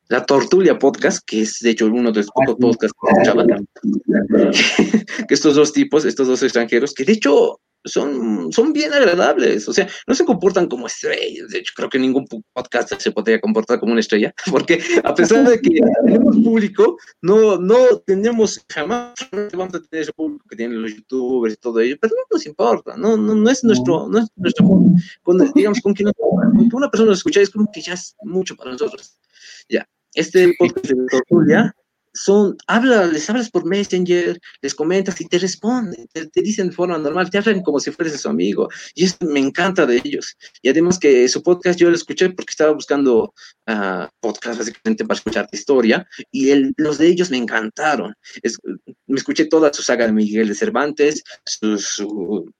la Tortulia Podcast, que es de hecho uno de los pocos podcasts que escuchaba, que estos dos tipos, estos dos extranjeros, que de hecho son, son bien agradables, o sea, no se comportan como estrellas, de hecho creo que ningún podcast se podría comportar como una estrella, porque a pesar de que tenemos público, no, no tenemos jamás, vamos a tener ese público que tienen los youtubers y todo ello, pero no nos importa, no, no, no es nuestro, no. es nuestro, con, digamos, con que, una persona nos escucha es como que ya es mucho para nosotros, ya, este podcast de Tortulia son, habla, les hablas por Messenger, les comentas y te responden, te, dicen de forma normal, te hablan como si fueras su amigo. Y eso me encanta de ellos. Y además que su podcast yo lo escuché porque estaba buscando uh, podcast básicamente para escuchar historia y los de ellos me encantaron. me escuché toda su saga de Miguel de Cervantes, su su,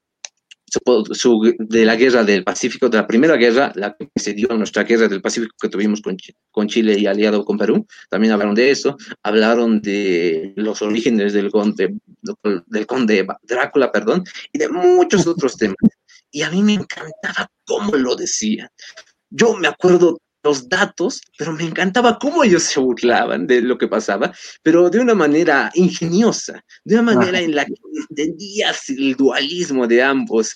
de la guerra del Pacífico, de la primera guerra, la que se dio nuestra guerra del Pacífico que tuvimos con, con, Chile y aliado con Perú, también hablaron de eso, hablaron de los orígenes del conde, del conde Drácula, perdón, y de muchos otros temas. Y a mí me encantaba cómo lo decían. Yo me acuerdo los datos, pero me encantaba cómo ellos se burlaban de lo que pasaba, pero de una manera ingeniosa, de una manera en la que entendías el dualismo de ambos.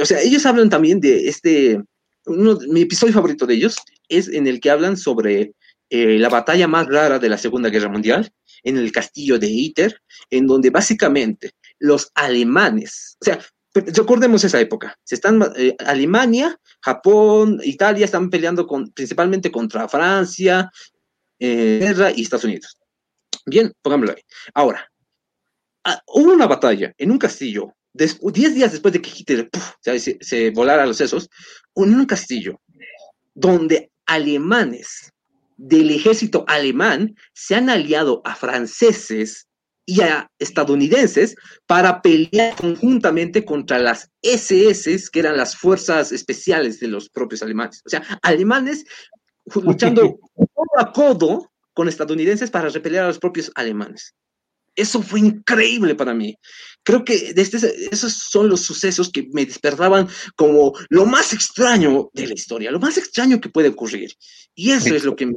o sea, ellos hablan también de este, uno, mi episodio favorito de ellos es en el que hablan sobre eh, la batalla más rara de la Segunda Guerra Mundial, en el castillo de Iter, en donde básicamente los alemanes, o sea, recordemos esa época. Se están, eh, Alemania, Japón, Italia están peleando principalmente contra Francia, eh, y Estados Unidos. Bien, pongámoslo ahí. Ahora, ah, hubo una batalla en un castillo, diez días después de que se, se, volara los sesos, en un castillo donde alemanes del ejército alemán se han aliado a franceses y a estadounidenses para pelear conjuntamente contra las SS, que eran las fuerzas especiales de los propios alemanes. O sea, alemanes luchando codo a codo con estadounidenses para repeler a los propios alemanes. Eso fue increíble para mí. Creo que desde esos son los sucesos que me despertaban como lo más extraño de la historia, lo más extraño que puede ocurrir. Y eso es lo que me,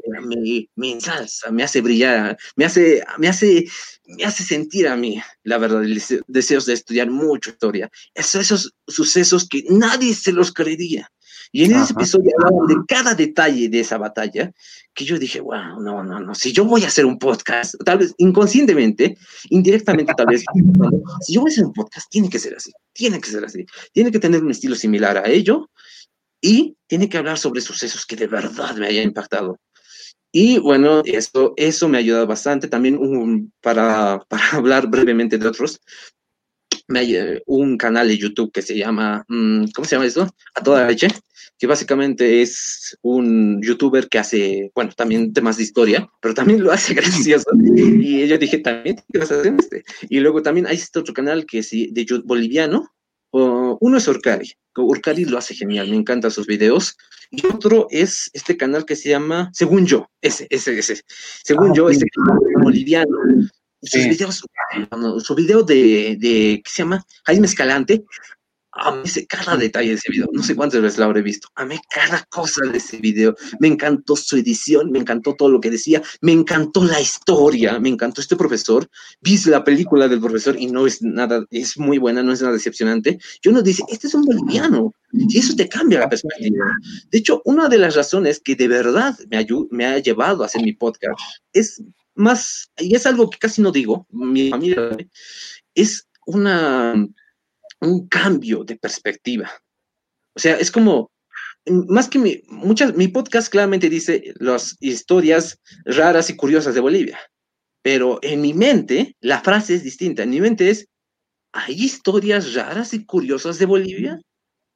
me, ensalza, me hace brillar, me hace, me, hace, me hace sentir a mí, la verdad, deseos de estudiar mucho historia. Esos, esos sucesos que nadie se los creería. Y en ese episodio hablaban de cada detalle de esa batalla, que yo dije, wow, no, no, no, si yo voy a hacer un podcast, tal vez inconscientemente, indirectamente tal vez, si yo voy a hacer un podcast, tiene que ser así, tiene que ser así, tiene que tener un estilo similar a ello y tiene que hablar sobre sucesos que de verdad me hayan impactado. Y bueno, eso, eso me ha ayudado bastante. También para, para hablar brevemente de otros, me, un canal de YouTube que se llama, mm, ¿cómo se llama eso? A toda leche, que básicamente es un youtuber que hace, bueno, también temas de historia, pero también lo hace gracioso. Y yo dije, también ¿qué vas a hacer este. Y luego también hay este otro canal que es de boliviano, uno es Urcari, Urcari lo hace genial, me encantan sus videos. Y otro es este canal que se llama, según yo, ese, ese, ese, según ah, yo, este canal boliviano, sus videos, su video de, de, ¿qué se llama? Jaime Escalante, amé cada detalle de ese video. No sé cuántas veces lo habré visto. Amé cada cosa de ese video. Me encantó su edición, me encantó todo lo que decía, me encantó la historia, me encantó este profesor. Vi la película del profesor y no es nada, es muy buena, no es nada decepcionante. Yo uno dice, este es un boliviano. Y eso te cambia la perspectiva. De hecho, una de las razones que de verdad me, me ha llevado a hacer mi podcast es más, y es algo que casi no digo, mi familia, es una, un cambio de perspectiva. O sea, es como, más que mi, muchas, mi podcast claramente dice las historias raras y curiosas de Bolivia, pero en mi mente la frase es distinta. En mi mente es, ¿hay historias raras y curiosas de Bolivia?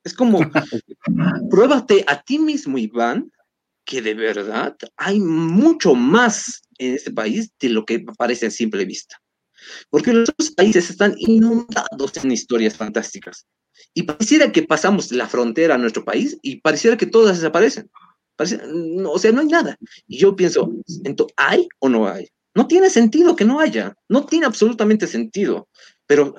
Es como, pruébate a ti mismo, Iván, que de verdad hay mucho más en este país de lo que parece a simple vista. Porque los otros países están inundados en historias fantásticas. Y pareciera que pasamos la frontera a nuestro país y pareciera que todas desaparecen. o sea, no hay nada. Y yo pienso, ¿hay o no hay? No tiene sentido que no haya. No tiene absolutamente sentido. Pero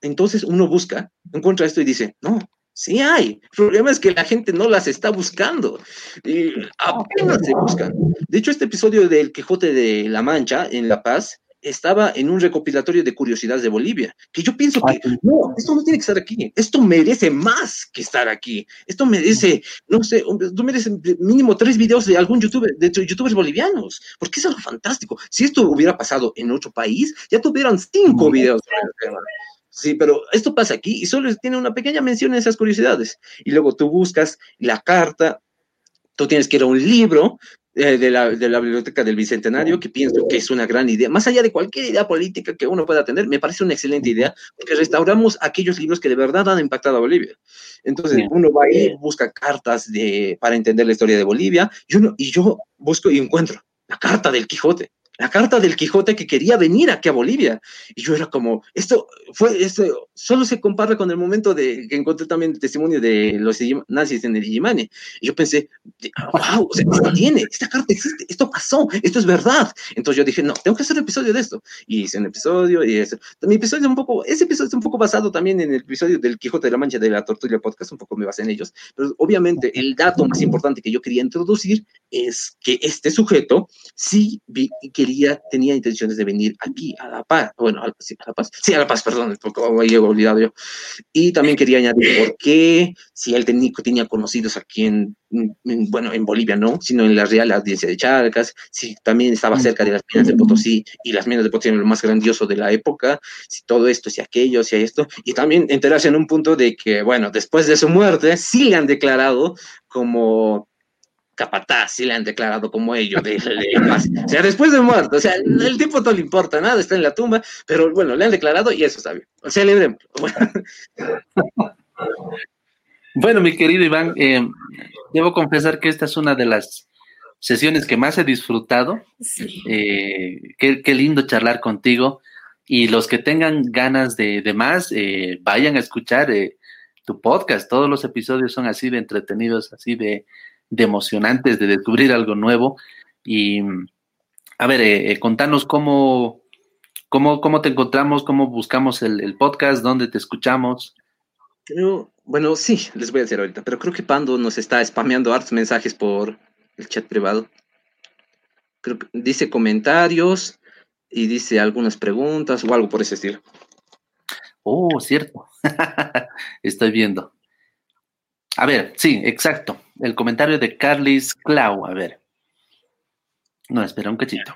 entonces uno busca, encuentra esto y dice, no, Sí hay. El problema es que la gente no las está buscando. Y apenas se buscan. De hecho, este episodio del Quijote de la Mancha en La Paz estaba en un recopilatorio de curiosidades de Bolivia, que yo pienso que no, esto no tiene que estar aquí, esto merece más que estar aquí, esto merece, no sé, tú mereces mínimo tres videos de algún youtuber, de youtubers bolivianos, porque es algo fantástico. Si esto hubiera pasado en otro país, ya tuvieran cinco videos. Sí, pero esto pasa aquí y solo tiene una pequeña mención en esas curiosidades. Y luego tú buscas la carta, tú tienes que ir a un libro eh, de, la, de, la, Biblioteca del Bicentenario, que pienso que es una gran idea. Más allá de cualquier idea política que uno pueda tener, me parece una excelente idea, porque restauramos aquellos libros que de verdad han impactado a Bolivia. Entonces, uno va y busca cartas de, para entender la historia de Bolivia, y, uno, y yo busco y encuentro la carta del Quijote la carta del Quijote que quería venir aquí a Bolivia. Y yo era como, esto fue, esto solo se compara con el momento de que encontré también el testimonio de los nazis en el Illimani. Y yo pensé, wow, o sea, esto tiene, esta carta existe, esto pasó, esto es verdad. Entonces yo dije, no, tengo que hacer un episodio de esto. Y hice un episodio y eso. Mi episodio es un poco, ese episodio es un poco basado también en el episodio del Quijote de la Mancha de la Tortuga Podcast, un poco me basé en ellos. Pero obviamente el dato más importante que yo quería introducir es que este sujeto sí vi que tenía intenciones de venir aquí, a La Paz, bueno, a, sí, a La Paz, sí, a La Paz, perdón, porque había olvidado yo. Y también quería añadir por qué, si él tenía, tenía conocidos aquí en, bueno, en Bolivia no, sino en la Real Audiencia de Charcas, si también estaba cerca de las minas de Potosí, y las minas de Potosí eran lo más grandioso de la época, si todo esto, si aquello, si esto, y también enterarse en un punto de que, bueno, después de su muerte, sí le han declarado como capataz, si le han declarado como ellos, de, o sea, después de muerto, o sea, el tipo no le importa nada, está en la tumba, pero bueno, le han declarado y eso está bien. O sea, le Bueno. mi querido Iván, eh, debo confesar que esta es una de las sesiones que más he disfrutado. Eh, qué, lindo charlar contigo. Y los que tengan ganas de, más, eh, vayan a escuchar eh, tu podcast. Todos los episodios son así de entretenidos, así de, emocionantes, de descubrir algo nuevo. Y a ver, contanos cómo, cómo, cómo te encontramos, cómo buscamos el, podcast, dónde te escuchamos. bueno, sí, les voy a decir ahorita, pero creo que Pando nos está spameando hartos mensajes por el chat privado. Creo que dice comentarios y dice algunas preguntas o algo por ese estilo. Oh, cierto. Estoy viendo. A ver, sí, exacto. El comentario de Carlis Clau, a ver. No, espera un cachito.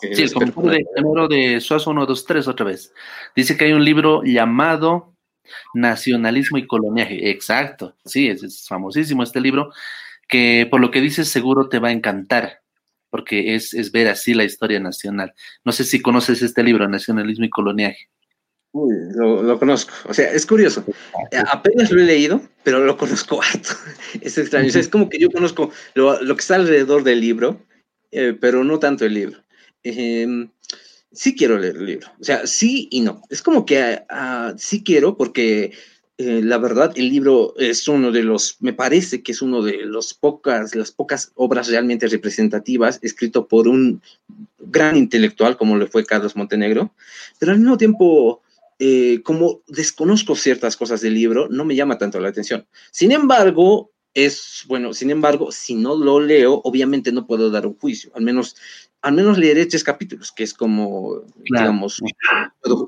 sí, el comentario de, número de Suazo 123 otra vez. Dice que hay un libro llamado Nacionalismo y Coloniaje. Exacto, sí, es famosísimo este libro, que por lo que dices seguro te va a encantar porque es, es ver así la historia nacional. No sé si conoces este libro, Nacionalismo y Coloniaje. Lo, conozco. O sea, es curioso. Apenas lo he leído, pero lo conozco harto. Es extraño. es como que yo conozco lo, que está alrededor del libro, eh, pero no tanto el libro. Em, sí quiero leer el libro. O sea, sí y no. Es como que ah, sí quiero porque eh, la verdad, el libro es uno de los, me parece que es uno de los pocas, las pocas obras realmente representativas escrito por un gran intelectual como le fue Carlos Montenegro, pero al mismo tiempo, eh, como desconozco ciertas cosas del libro, no me llama tanto la atención. Sin embargo, es, bueno, sin embargo, si no lo leo, obviamente no puedo dar un juicio, al menos al menos leeré tres capítulos, que es como, digamos,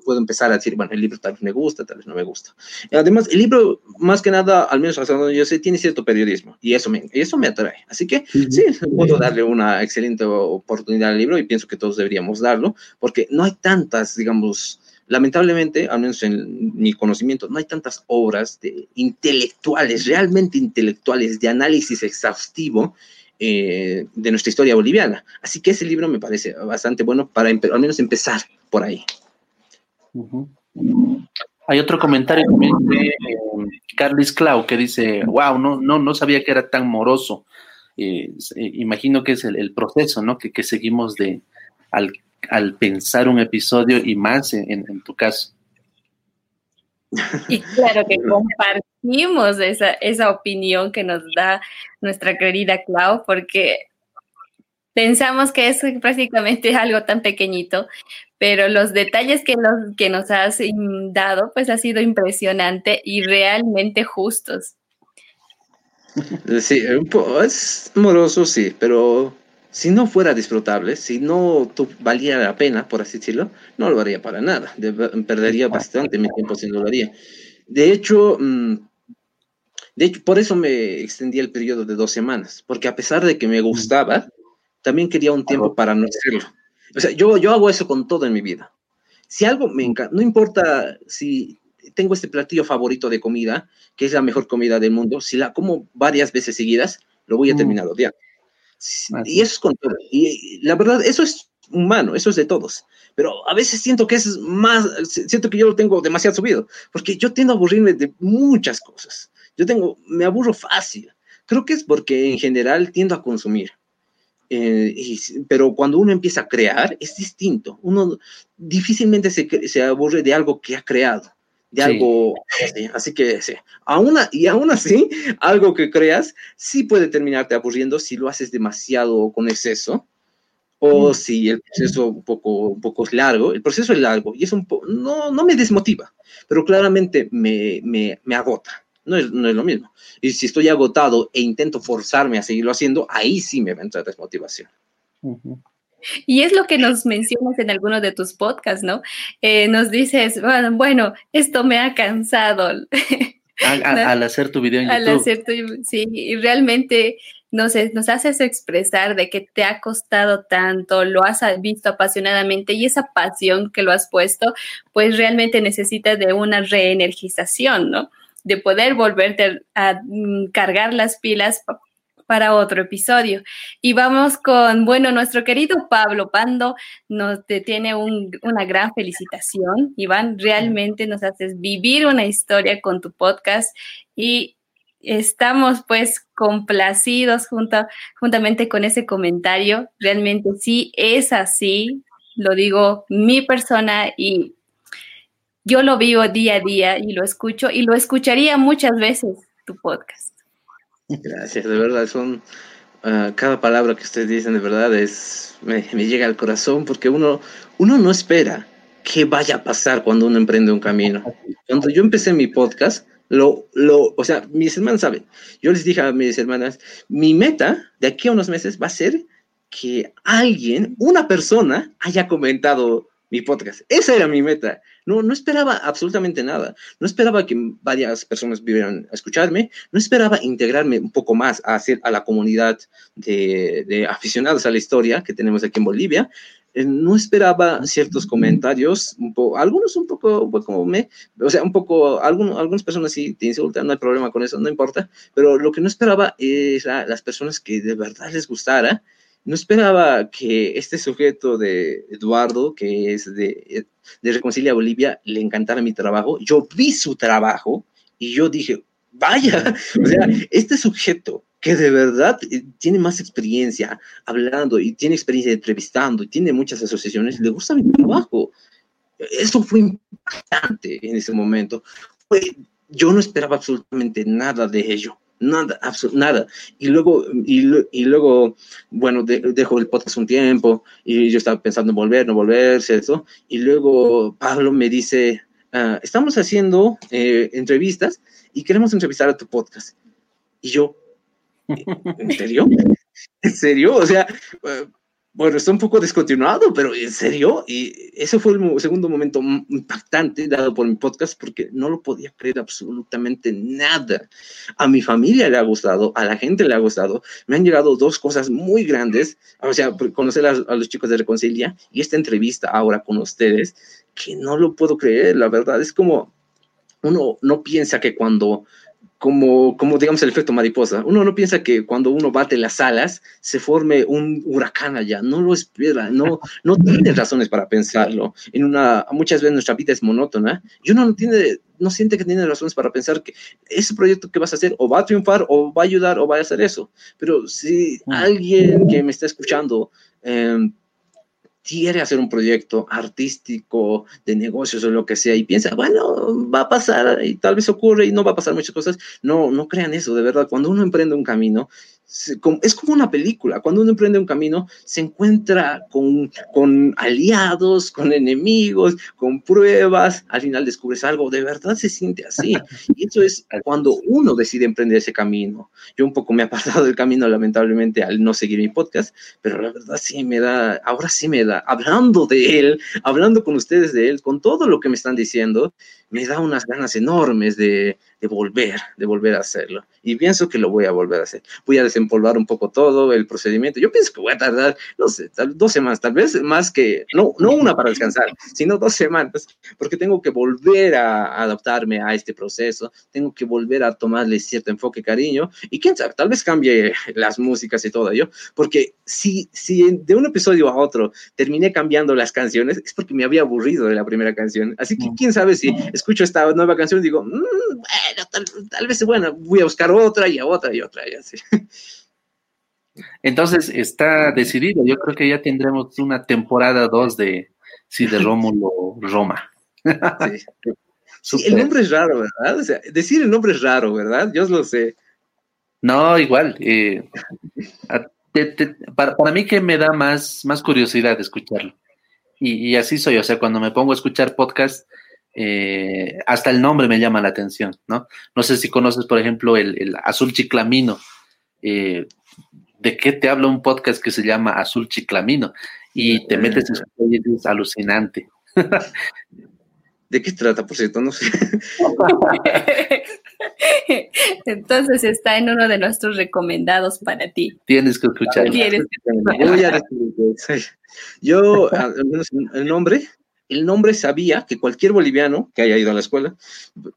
puedo, empezar a decir, bueno, el libro tal vez me gusta, tal vez no me gusta. Además, el libro, más que nada, al menos hasta donde yo sé, tiene cierto periodismo y eso me, eso me atrae. Así que sí, puedo darle una excelente oportunidad al libro y pienso que todos deberíamos darlo, porque no hay tantas, digamos, lamentablemente, al menos en mi conocimiento, no hay tantas obras intelectuales, realmente intelectuales, de análisis exhaustivo eh, de nuestra historia boliviana. Así que ese libro me parece bastante bueno para al menos empezar por ahí. Hay otro comentario también de eh, Carlis Clau que dice, wow, no, no, no sabía que era tan moroso. Eh, imagino que es el, proceso ¿no? que, seguimos de, al, pensar un episodio y más en tu caso. Y claro que compartimos esa, esa opinión que nos da nuestra querida Clau, porque pensamos que es prácticamente algo tan pequeñito, pero los detalles que nos, que nos has dado, pues ha sido impresionante y realmente justos. Sí, es moroso, sí, pero si no fuera disfrutable, si no valiera la pena, por así decirlo, no lo haría para nada. perdería bastante mi tiempo si no lo haría. De hecho, mm, de hecho, por eso me extendí el periodo de dos semanas, porque a pesar de que me gustaba, también quería un tiempo para no hacerlo. O sea, yo, yo hago eso con todo en mi vida. Si algo me encanta, no importa si tengo este platillo favorito de comida, que es la mejor comida del mundo, si la como varias veces seguidas, lo voy a terminar odiando. Y eso es con todo. Y la verdad, eso es humano, eso es de todos. Pero a veces siento que es más, siento que yo lo tengo demasiado subido, porque yo tiendo a aburrirme de muchas cosas. Yo tengo, me aburro fácil. Creo que es porque en general tiendo a consumir. Eh, pero cuando uno empieza a crear, es distinto. Uno difícilmente se, se aburre de algo que ha creado de algo así. que sí. Aún, y aún así, algo que creas sí puede terminarte aburriendo si lo haces demasiado con exceso o mm. si el proceso un poco, un poco es largo. El proceso es largo y es un poco, no, no me desmotiva, pero claramente me, me, me agota. No es, no es, lo mismo. Y si estoy agotado e intento forzarme a seguirlo haciendo, ahí sí me va a entrar desmotivación. Y es lo que nos mencionas en alguno de tus podcasts, ¿no? Eh, nos dices, bueno, esto me ha cansado. Al, hacer tu video en YouTube. Al hacer tu, sí, y realmente nos, nos haces expresar de que te ha costado tanto, lo has visto apasionadamente y esa pasión que lo has puesto, pues realmente necesita de una reenergización, ¿no? De poder volverte a mm, cargar las pilas para otro episodio. Y vamos con, bueno, nuestro querido Pablo Pando nos tiene una gran felicitación. Iván, realmente nos haces vivir una historia con tu podcast y estamos pues complacidos junto, juntamente con ese comentario. Realmente sí es así. lo digo mi persona y yo lo vivo día a día y lo escucho y lo escucharía muchas veces tu podcast. Gracias, de verdad, son ah, cada palabra que ustedes dicen de verdad es me, llega al corazón porque uno uno no espera qué vaya a pasar cuando uno emprende un camino. Cuando yo empecé mi podcast, lo, lo, o sea, mis hermanas saben, yo les dije a mis hermanas, mi meta de aquí a unos meses va a ser que alguien, una persona, haya comentado mi podcast. Esa era mi meta. No, no esperaba absolutamente nada. No esperaba que varias personas vivieran a escucharme. No esperaba integrarme un poco más a, hacer, a la comunidad de, de aficionados a la historia que tenemos aquí en Bolivia. Eh, no esperaba ciertos comentarios, un algunos un poco, como me, o sea, un poco, algunos, algunas personas sí te insultan, no hay problema con eso, no importa, pero lo que no esperaba era las personas que de verdad les gustara, no esperaba que este sujeto de Eduardo, que es de, de Reconcilia Bolivia, le encantara mi trabajo, yo vi su trabajo y yo dije, vaya, o sea, este sujeto que de verdad eh, tiene más experiencia hablando y tiene experiencia entrevistando y tiene muchas asociaciones, le gusta mi trabajo. Eso fue importante en ese momento. yo no esperaba absolutamente nada de ello, nada, nada. Y luego, y, luego bueno, dejo el podcast un tiempo y yo estaba pensando en volver, no volverse, eso. Y luego Pablo me dice, ah, estamos haciendo eh, entrevistas y queremos entrevistar a tu podcast. Y yo, ¿En serio? ¿En serio? O sea, bueno, está un poco descontinuado, pero ¿en serio? Y ese fue el segundo momento impactante dado por mi podcast porque no lo podía creer absolutamente nada. A mi familia le ha gustado, a la gente le ha gustado. Me han llegado dos cosas muy grandes, o sea, conocer a, a los chicos de Reconcilia y esta entrevista ahora con ustedes, que no lo puedo creer, la verdad. Es como, uno no piensa que cuando como, como digamos el efecto mariposa. Uno no piensa que cuando uno bate las alas se forme un huracán allá, no lo espera, no, no tiene razones para pensarlo. En una, muchas veces nuestra vida es monótona y uno no tiene, no siente que tiene razones para pensar que ese proyecto que vas a hacer o va a triunfar o va a ayudar o va a hacer eso. Pero si mm. alguien que me está escuchando eh, quiere hacer un proyecto artístico, de negocios o lo que sea, y piensa, bueno, va a pasar y tal vez ocurre y no va a pasar muchas cosas, no, no crean eso, de verdad, cuando uno emprende un camino, es como una película. Cuando uno emprende un camino, se encuentra con, con aliados, con enemigos, con pruebas. Al final descubres algo. De verdad se siente así. Y eso es cuando uno decide emprender ese camino. Yo un poco me he apartado del camino, lamentablemente, al no seguir mi podcast, pero la verdad sí me da, ahora sí me da, hablando de él, hablando con ustedes de él, con todo lo que me están diciendo, me da unas ganas enormes de, de volver, de volver a hacerlo. Y pienso que lo voy a volver a hacer. Voy a desempolvar un poco todo el procedimiento. Yo pienso que voy a tardar, no sé, dos semanas, tal vez más que, no, no una para descansar, sino dos semanas, porque tengo que volver a adaptarme a este proceso, tengo que volver a tomarle cierto enfoque, cariño, y quién sabe, tal vez cambie las músicas y todo ello, porque si, si de un episodio a otro terminé cambiando las canciones, es porque me había aburrido de la primera canción. Así que quién sabe si escucho esta nueva canción y digo, mm, tal, vez, bueno, voy a buscar otra y a otra y otra y así. Entonces está decidido. Yo creo que ya tendremos una temporada 2 de sí, de Rómulo Roma. Sí. el nombre es raro, ¿verdad? O sea, decir el nombre es raro, ¿verdad? Yo lo sé. No, igual. Eh, para, mí que me da más, más curiosidad escucharlo. Y, y, así soy, o sea, cuando me pongo a escuchar podcast, eh, hasta el nombre me llama la atención, ¿no? No sé si conoces, por ejemplo, el, Azul Chiclamino. Eh, ¿De qué te habla un podcast que se llama Azul Chiclamino? Y te metes en su es alucinante. ¿De qué trata, por cierto? No sé. Entonces está en uno de nuestros recomendados para ti. Tienes que escucharlo. Yo, el nombre, el nombre sabía que cualquier boliviano que haya ido a la escuela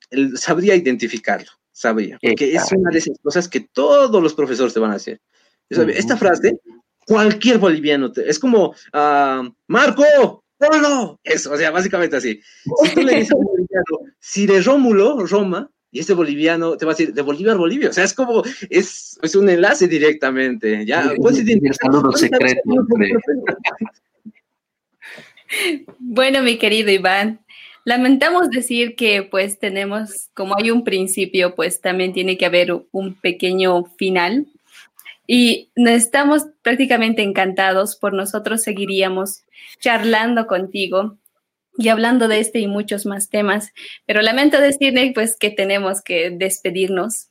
él sabría identificarlo, sabría, porque es una de esas cosas que todos los profesores te van a hacer. Esta frase, cualquier boliviano, es como, uh, Marco, Polo, eso, o sea, básicamente así. Si tú le dices a un boliviano, si de Rómulo, Roma, y este boliviano te va a decir de Bolívar, Bolivia. O sea, es como, es, es un enlace directamente. Ya, puedes identificar. saludo secreto. Bueno, mi querido Iván, lamentamos decir que pues tenemos, como hay un principio, pues también tiene que haber un pequeño final. Y estamos prácticamente encantados por nosotros seguiríamos charlando contigo y hablando de este y muchos más temas. Pero lamento decirle pues que tenemos que despedirnos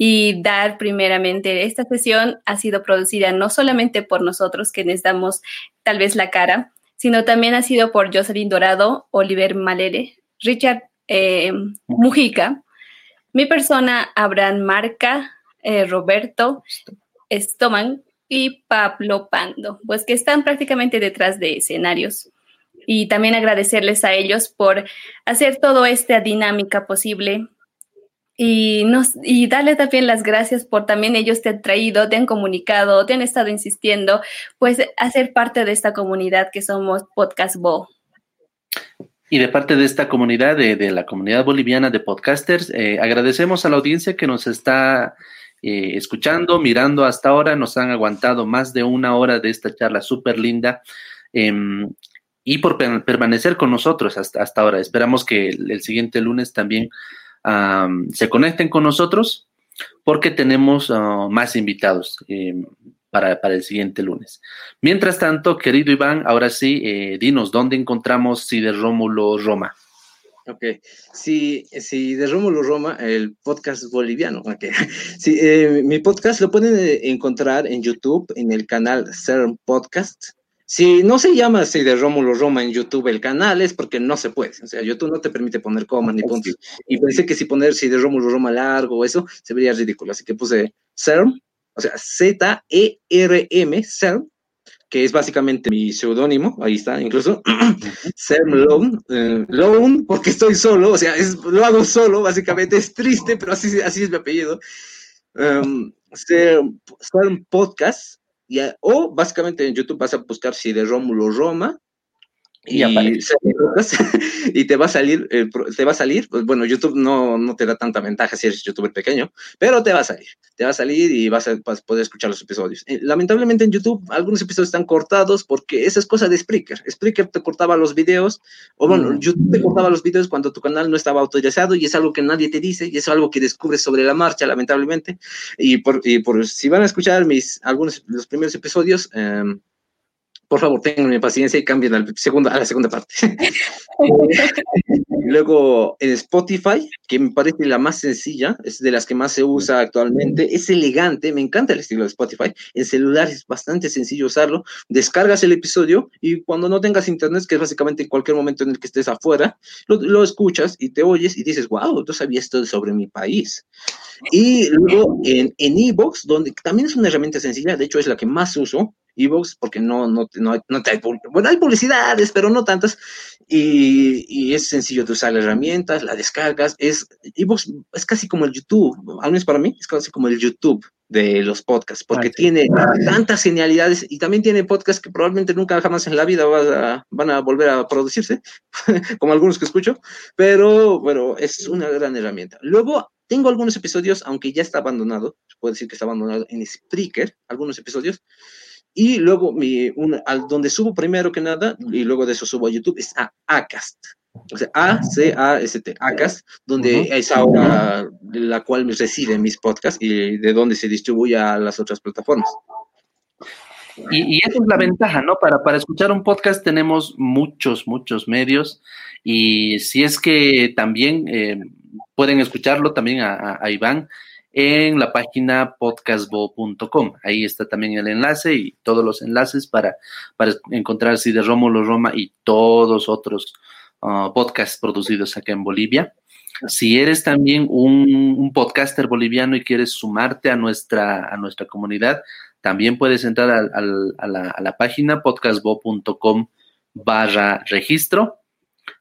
y dar primeramente, esta sesión ha sido producida no solamente por nosotros, quienes damos tal vez la cara, sino también ha sido por Jocelyn Dorado, Oliver Malere, Richard eh, Mujica, mi persona, Abraham Marca, eh, Roberto Stoman y Pablo Pando, pues que están prácticamente detrás de escenarios. Y también agradecerles a ellos por hacer toda esta dinámica posible y, nos, y darle también las gracias por también ellos te han traído, te han comunicado, te han estado insistiendo, pues hacer parte de esta comunidad que somos Podcast Bo. Y de parte de esta comunidad, de, de la comunidad boliviana de podcasters, eh, agradecemos a la audiencia que nos está eh, escuchando, mirando hasta ahora, nos han aguantado más de una hora de esta charla súper linda. Em, y por permanecer con nosotros hasta, hasta ahora. Esperamos que el siguiente lunes también se conecten con nosotros porque tenemos ah, más invitados eh, para, el siguiente lunes. Mientras tanto, querido Iván, ahora sí, eh, dinos, ¿dónde encontramos si de Rómulo Roma? Ok, si, si de Rómulo Roma, el podcast boliviano. Okay. Sí, eh, mi podcast lo pueden encontrar en YouTube, en el canal CERN Podcast. Si no se llama así de Rómulo Roma en YouTube el canal, es porque no se puede. O sea, YouTube no te permite poner comas ni puntos. Y pensé que si poner si de Rómulo Roma largo o eso, se vería ridículo. Así que puse CERM, o sea, Z-E-R-M, CERM, que es básicamente mi seudónimo, ahí está, incluso, CERM Lone, eh, Lone, porque estoy solo, o sea, lo hago solo, básicamente, es triste, pero así, así es mi apellido. Um, CERM Podcast, o básicamente en YouTube vas a buscar si de Rómulo Roma y, y, te va a salir, te va a salir, pues bueno, YouTube no, no te da tanta ventaja si eres youtuber pequeño, pero te va a salir, te va a salir y vas a, poder escuchar los episodios. Eh, lamentablemente en YouTube algunos episodios están cortados porque esa es cosa de Spreaker. Spreaker te cortaba los videos, o bueno, mm. YouTube te cortaba los videos cuando tu canal no estaba autorizado y es algo que nadie te dice y es algo que descubres sobre la marcha, lamentablemente. Y por, y por si van a escuchar mis, algunos, los primeros episodios, eh, por favor, tengan paciencia y cambien al segundo, a la segunda parte. Luego, en Spotify, que me parece la más sencilla, es de las que más se usa actualmente, es elegante, me encanta el estilo de Spotify. En celular es bastante sencillo usarlo. Descargas el episodio y cuando no tengas internet, que es básicamente en cualquier momento en el que estés afuera, lo, escuchas y te oyes y dices, wow, tú sabías esto sobre mi país. Y luego en Evox, donde también es una herramienta sencilla, de hecho es la que más uso, Evox, porque no, no, no, no te hay, bueno, hay publicidades, pero no tantas, y, y, es sencillo de usar las herramientas, la descargas, es, Evox es casi como el YouTube, al menos para mí, es casi como el YouTube de los podcasts, porque tiene tantas genialidades y también tiene podcasts que probablemente nunca jamás en la vida van a volver a producirse, como algunos que escucho, pero bueno, es una gran herramienta. Luego, tengo algunos episodios, aunque ya está abandonado, puedo decir que está abandonado en Spreaker, algunos episodios, y luego, mi, al, donde subo primero que nada, y luego de eso subo a YouTube, es a Acast. O sea, A-C-A-S-T, Acast, donde es ahora la cual residen mis podcasts y de donde se distribuye a las otras plataformas. Y, y, esa es la ventaja, ¿no? Para, para escuchar un podcast tenemos muchos, muchos medios. Y si es que también eh, pueden escucharlo también a, a Iván, en la página podcastbo.com. Ahí está también el enlace y todos los enlaces para, para encontrar si de Rómulo Roma y todos otros uh, podcasts producidos acá en Bolivia. Si eres también un, podcaster boliviano y quieres sumarte a nuestra, a nuestra comunidad, también puedes entrar a, la, página podcastbo.com barra registro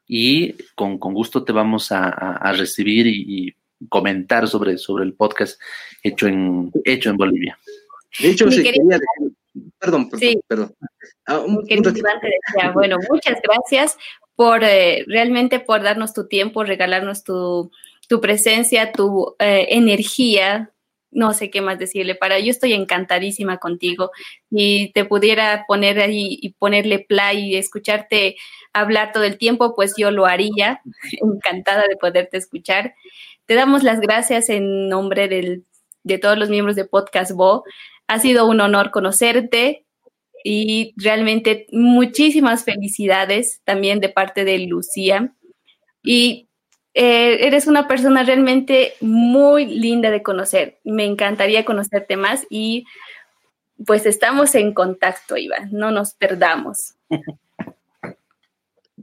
y con, gusto te vamos a, recibir y comentar sobre, sobre el podcast hecho en, hecho en Bolivia. De hecho, sí, quería perdón, perdón. Ah, bueno, muchas gracias por eh, realmente por darnos tu tiempo, regalarnos tu, tu presencia, tu eh, energía no sé qué más decirle. Para yo estoy encantadísima contigo y te pudiera poner ahí y ponerle play y escucharte hablar todo el tiempo, pues yo lo haría. Encantada de poderte escuchar. Te damos las gracias en nombre del, de todos los miembros de Podcast Bo. Ha sido un honor conocerte y realmente muchísimas felicidades también de parte de Lucía. Y eh, eres una persona realmente muy linda de conocer. Me encantaría conocerte más y pues estamos en contacto, Iván. No nos perdamos.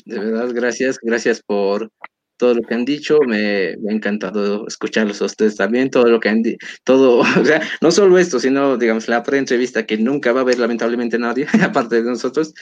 De verdad, gracias, gracias por todo lo que han dicho, me, ha encantado escucharlos a ustedes también, todo lo que han dicho, todo, o sea, no solo esto, sino, digamos, la pre-entrevista que nunca va a ver lamentablemente nadie, aparte de nosotros,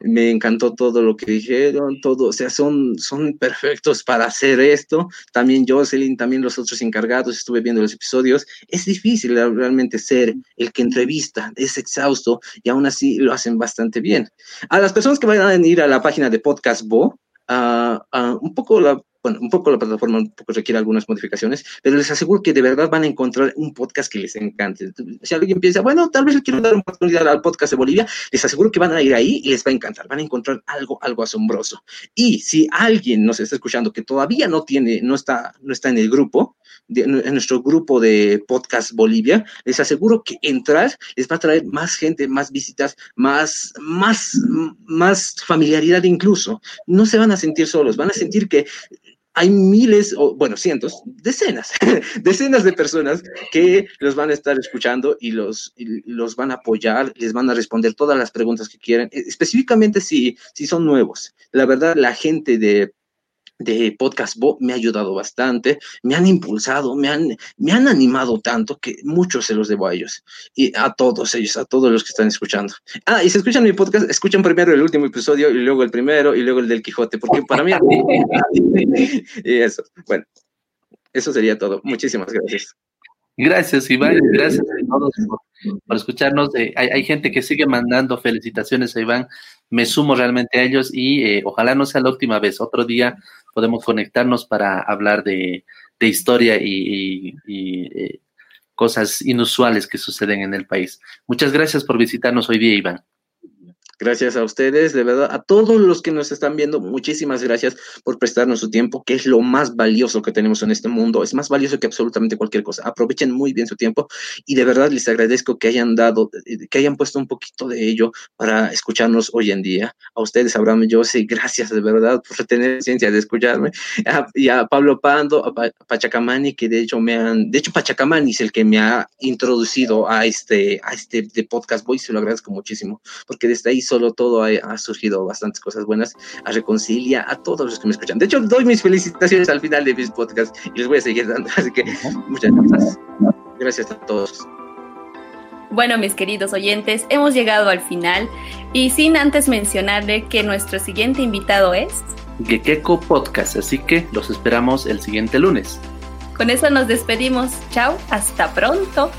me encantó todo lo que dijeron, todo, o sea, son, son perfectos para hacer esto, también Jocelyn, también los otros encargados, estuve viendo los episodios, es difícil realmente ser el que entrevista, es exhausto, y aún así lo hacen bastante bien. A las personas que vayan a ir a la página de Podcast Bo, uh, un poco la bueno, un poco la plataforma requiere algunas modificaciones, pero les aseguro que de verdad van a encontrar un podcast que les encante. Si alguien piensa, bueno, tal vez le quiero dar una oportunidad al podcast de Bolivia, les aseguro que van a ir ahí y les va a encantar, van a encontrar algo, algo asombroso. Y si alguien nos está escuchando que todavía no tiene, no está, no está en el grupo, en nuestro grupo de podcast Bolivia, les aseguro que entrar les va a traer más gente, más visitas, más, más, más familiaridad incluso. No se van a sentir solos, van a sentir que hay miles, o bueno, cientos, decenas, decenas de personas que los van a estar escuchando y los, los van a apoyar, les van a responder todas las preguntas que quieren, específicamente si, si son nuevos. La verdad, la gente de de Podcast me ha ayudado bastante, me han impulsado, me han, me han animado tanto que muchos se los debo a ellos y a todos ellos, a todos los que están escuchando. Ah, y si escuchan mi podcast, escuchan primero el último episodio y luego el primero y luego el del Quijote, porque para mí... y eso, bueno, eso sería todo. Muchísimas gracias. Gracias, Iván. Gracias a todos por, escucharnos. Eh, hay, hay, gente que sigue mandando felicitaciones a Iván. Me sumo realmente a ellos y eh, ojalá no sea la última vez. Otro día podemos conectarnos para hablar de, historia y, eh, cosas inusuales que suceden en el país. Muchas gracias por visitarnos hoy día, Iván. Gracias a ustedes, de verdad, a todos los que nos están viendo, muchísimas gracias por prestarnos su tiempo, que es lo más valioso que tenemos en este mundo, es más valioso que absolutamente cualquier cosa. Aprovechen muy bien su tiempo y de verdad les agradezco que hayan dado, que hayan puesto un poquito de ello para escucharnos hoy en día. A ustedes, Abraham y José, gracias de verdad por tener ciencia de escucharme. y a Pablo Pando, a Pachacamani, que de hecho me han, de hecho Pachacamani es el que me ha introducido a este, a este de podcast Boy, se lo agradezco muchísimo, porque desde ahí solo todo ha, surgido bastantes cosas buenas, a Reconcilia, a todos los que me escuchan. De hecho, doy mis felicitaciones al final de mis podcasts y les voy a seguir dando, así que muchas gracias. Gracias a todos. Bueno, mis queridos oyentes, hemos llegado al final y sin antes mencionarle que nuestro siguiente invitado es Gekeko Podcast, así que los esperamos el siguiente lunes. Con eso nos despedimos. Chao, hasta pronto.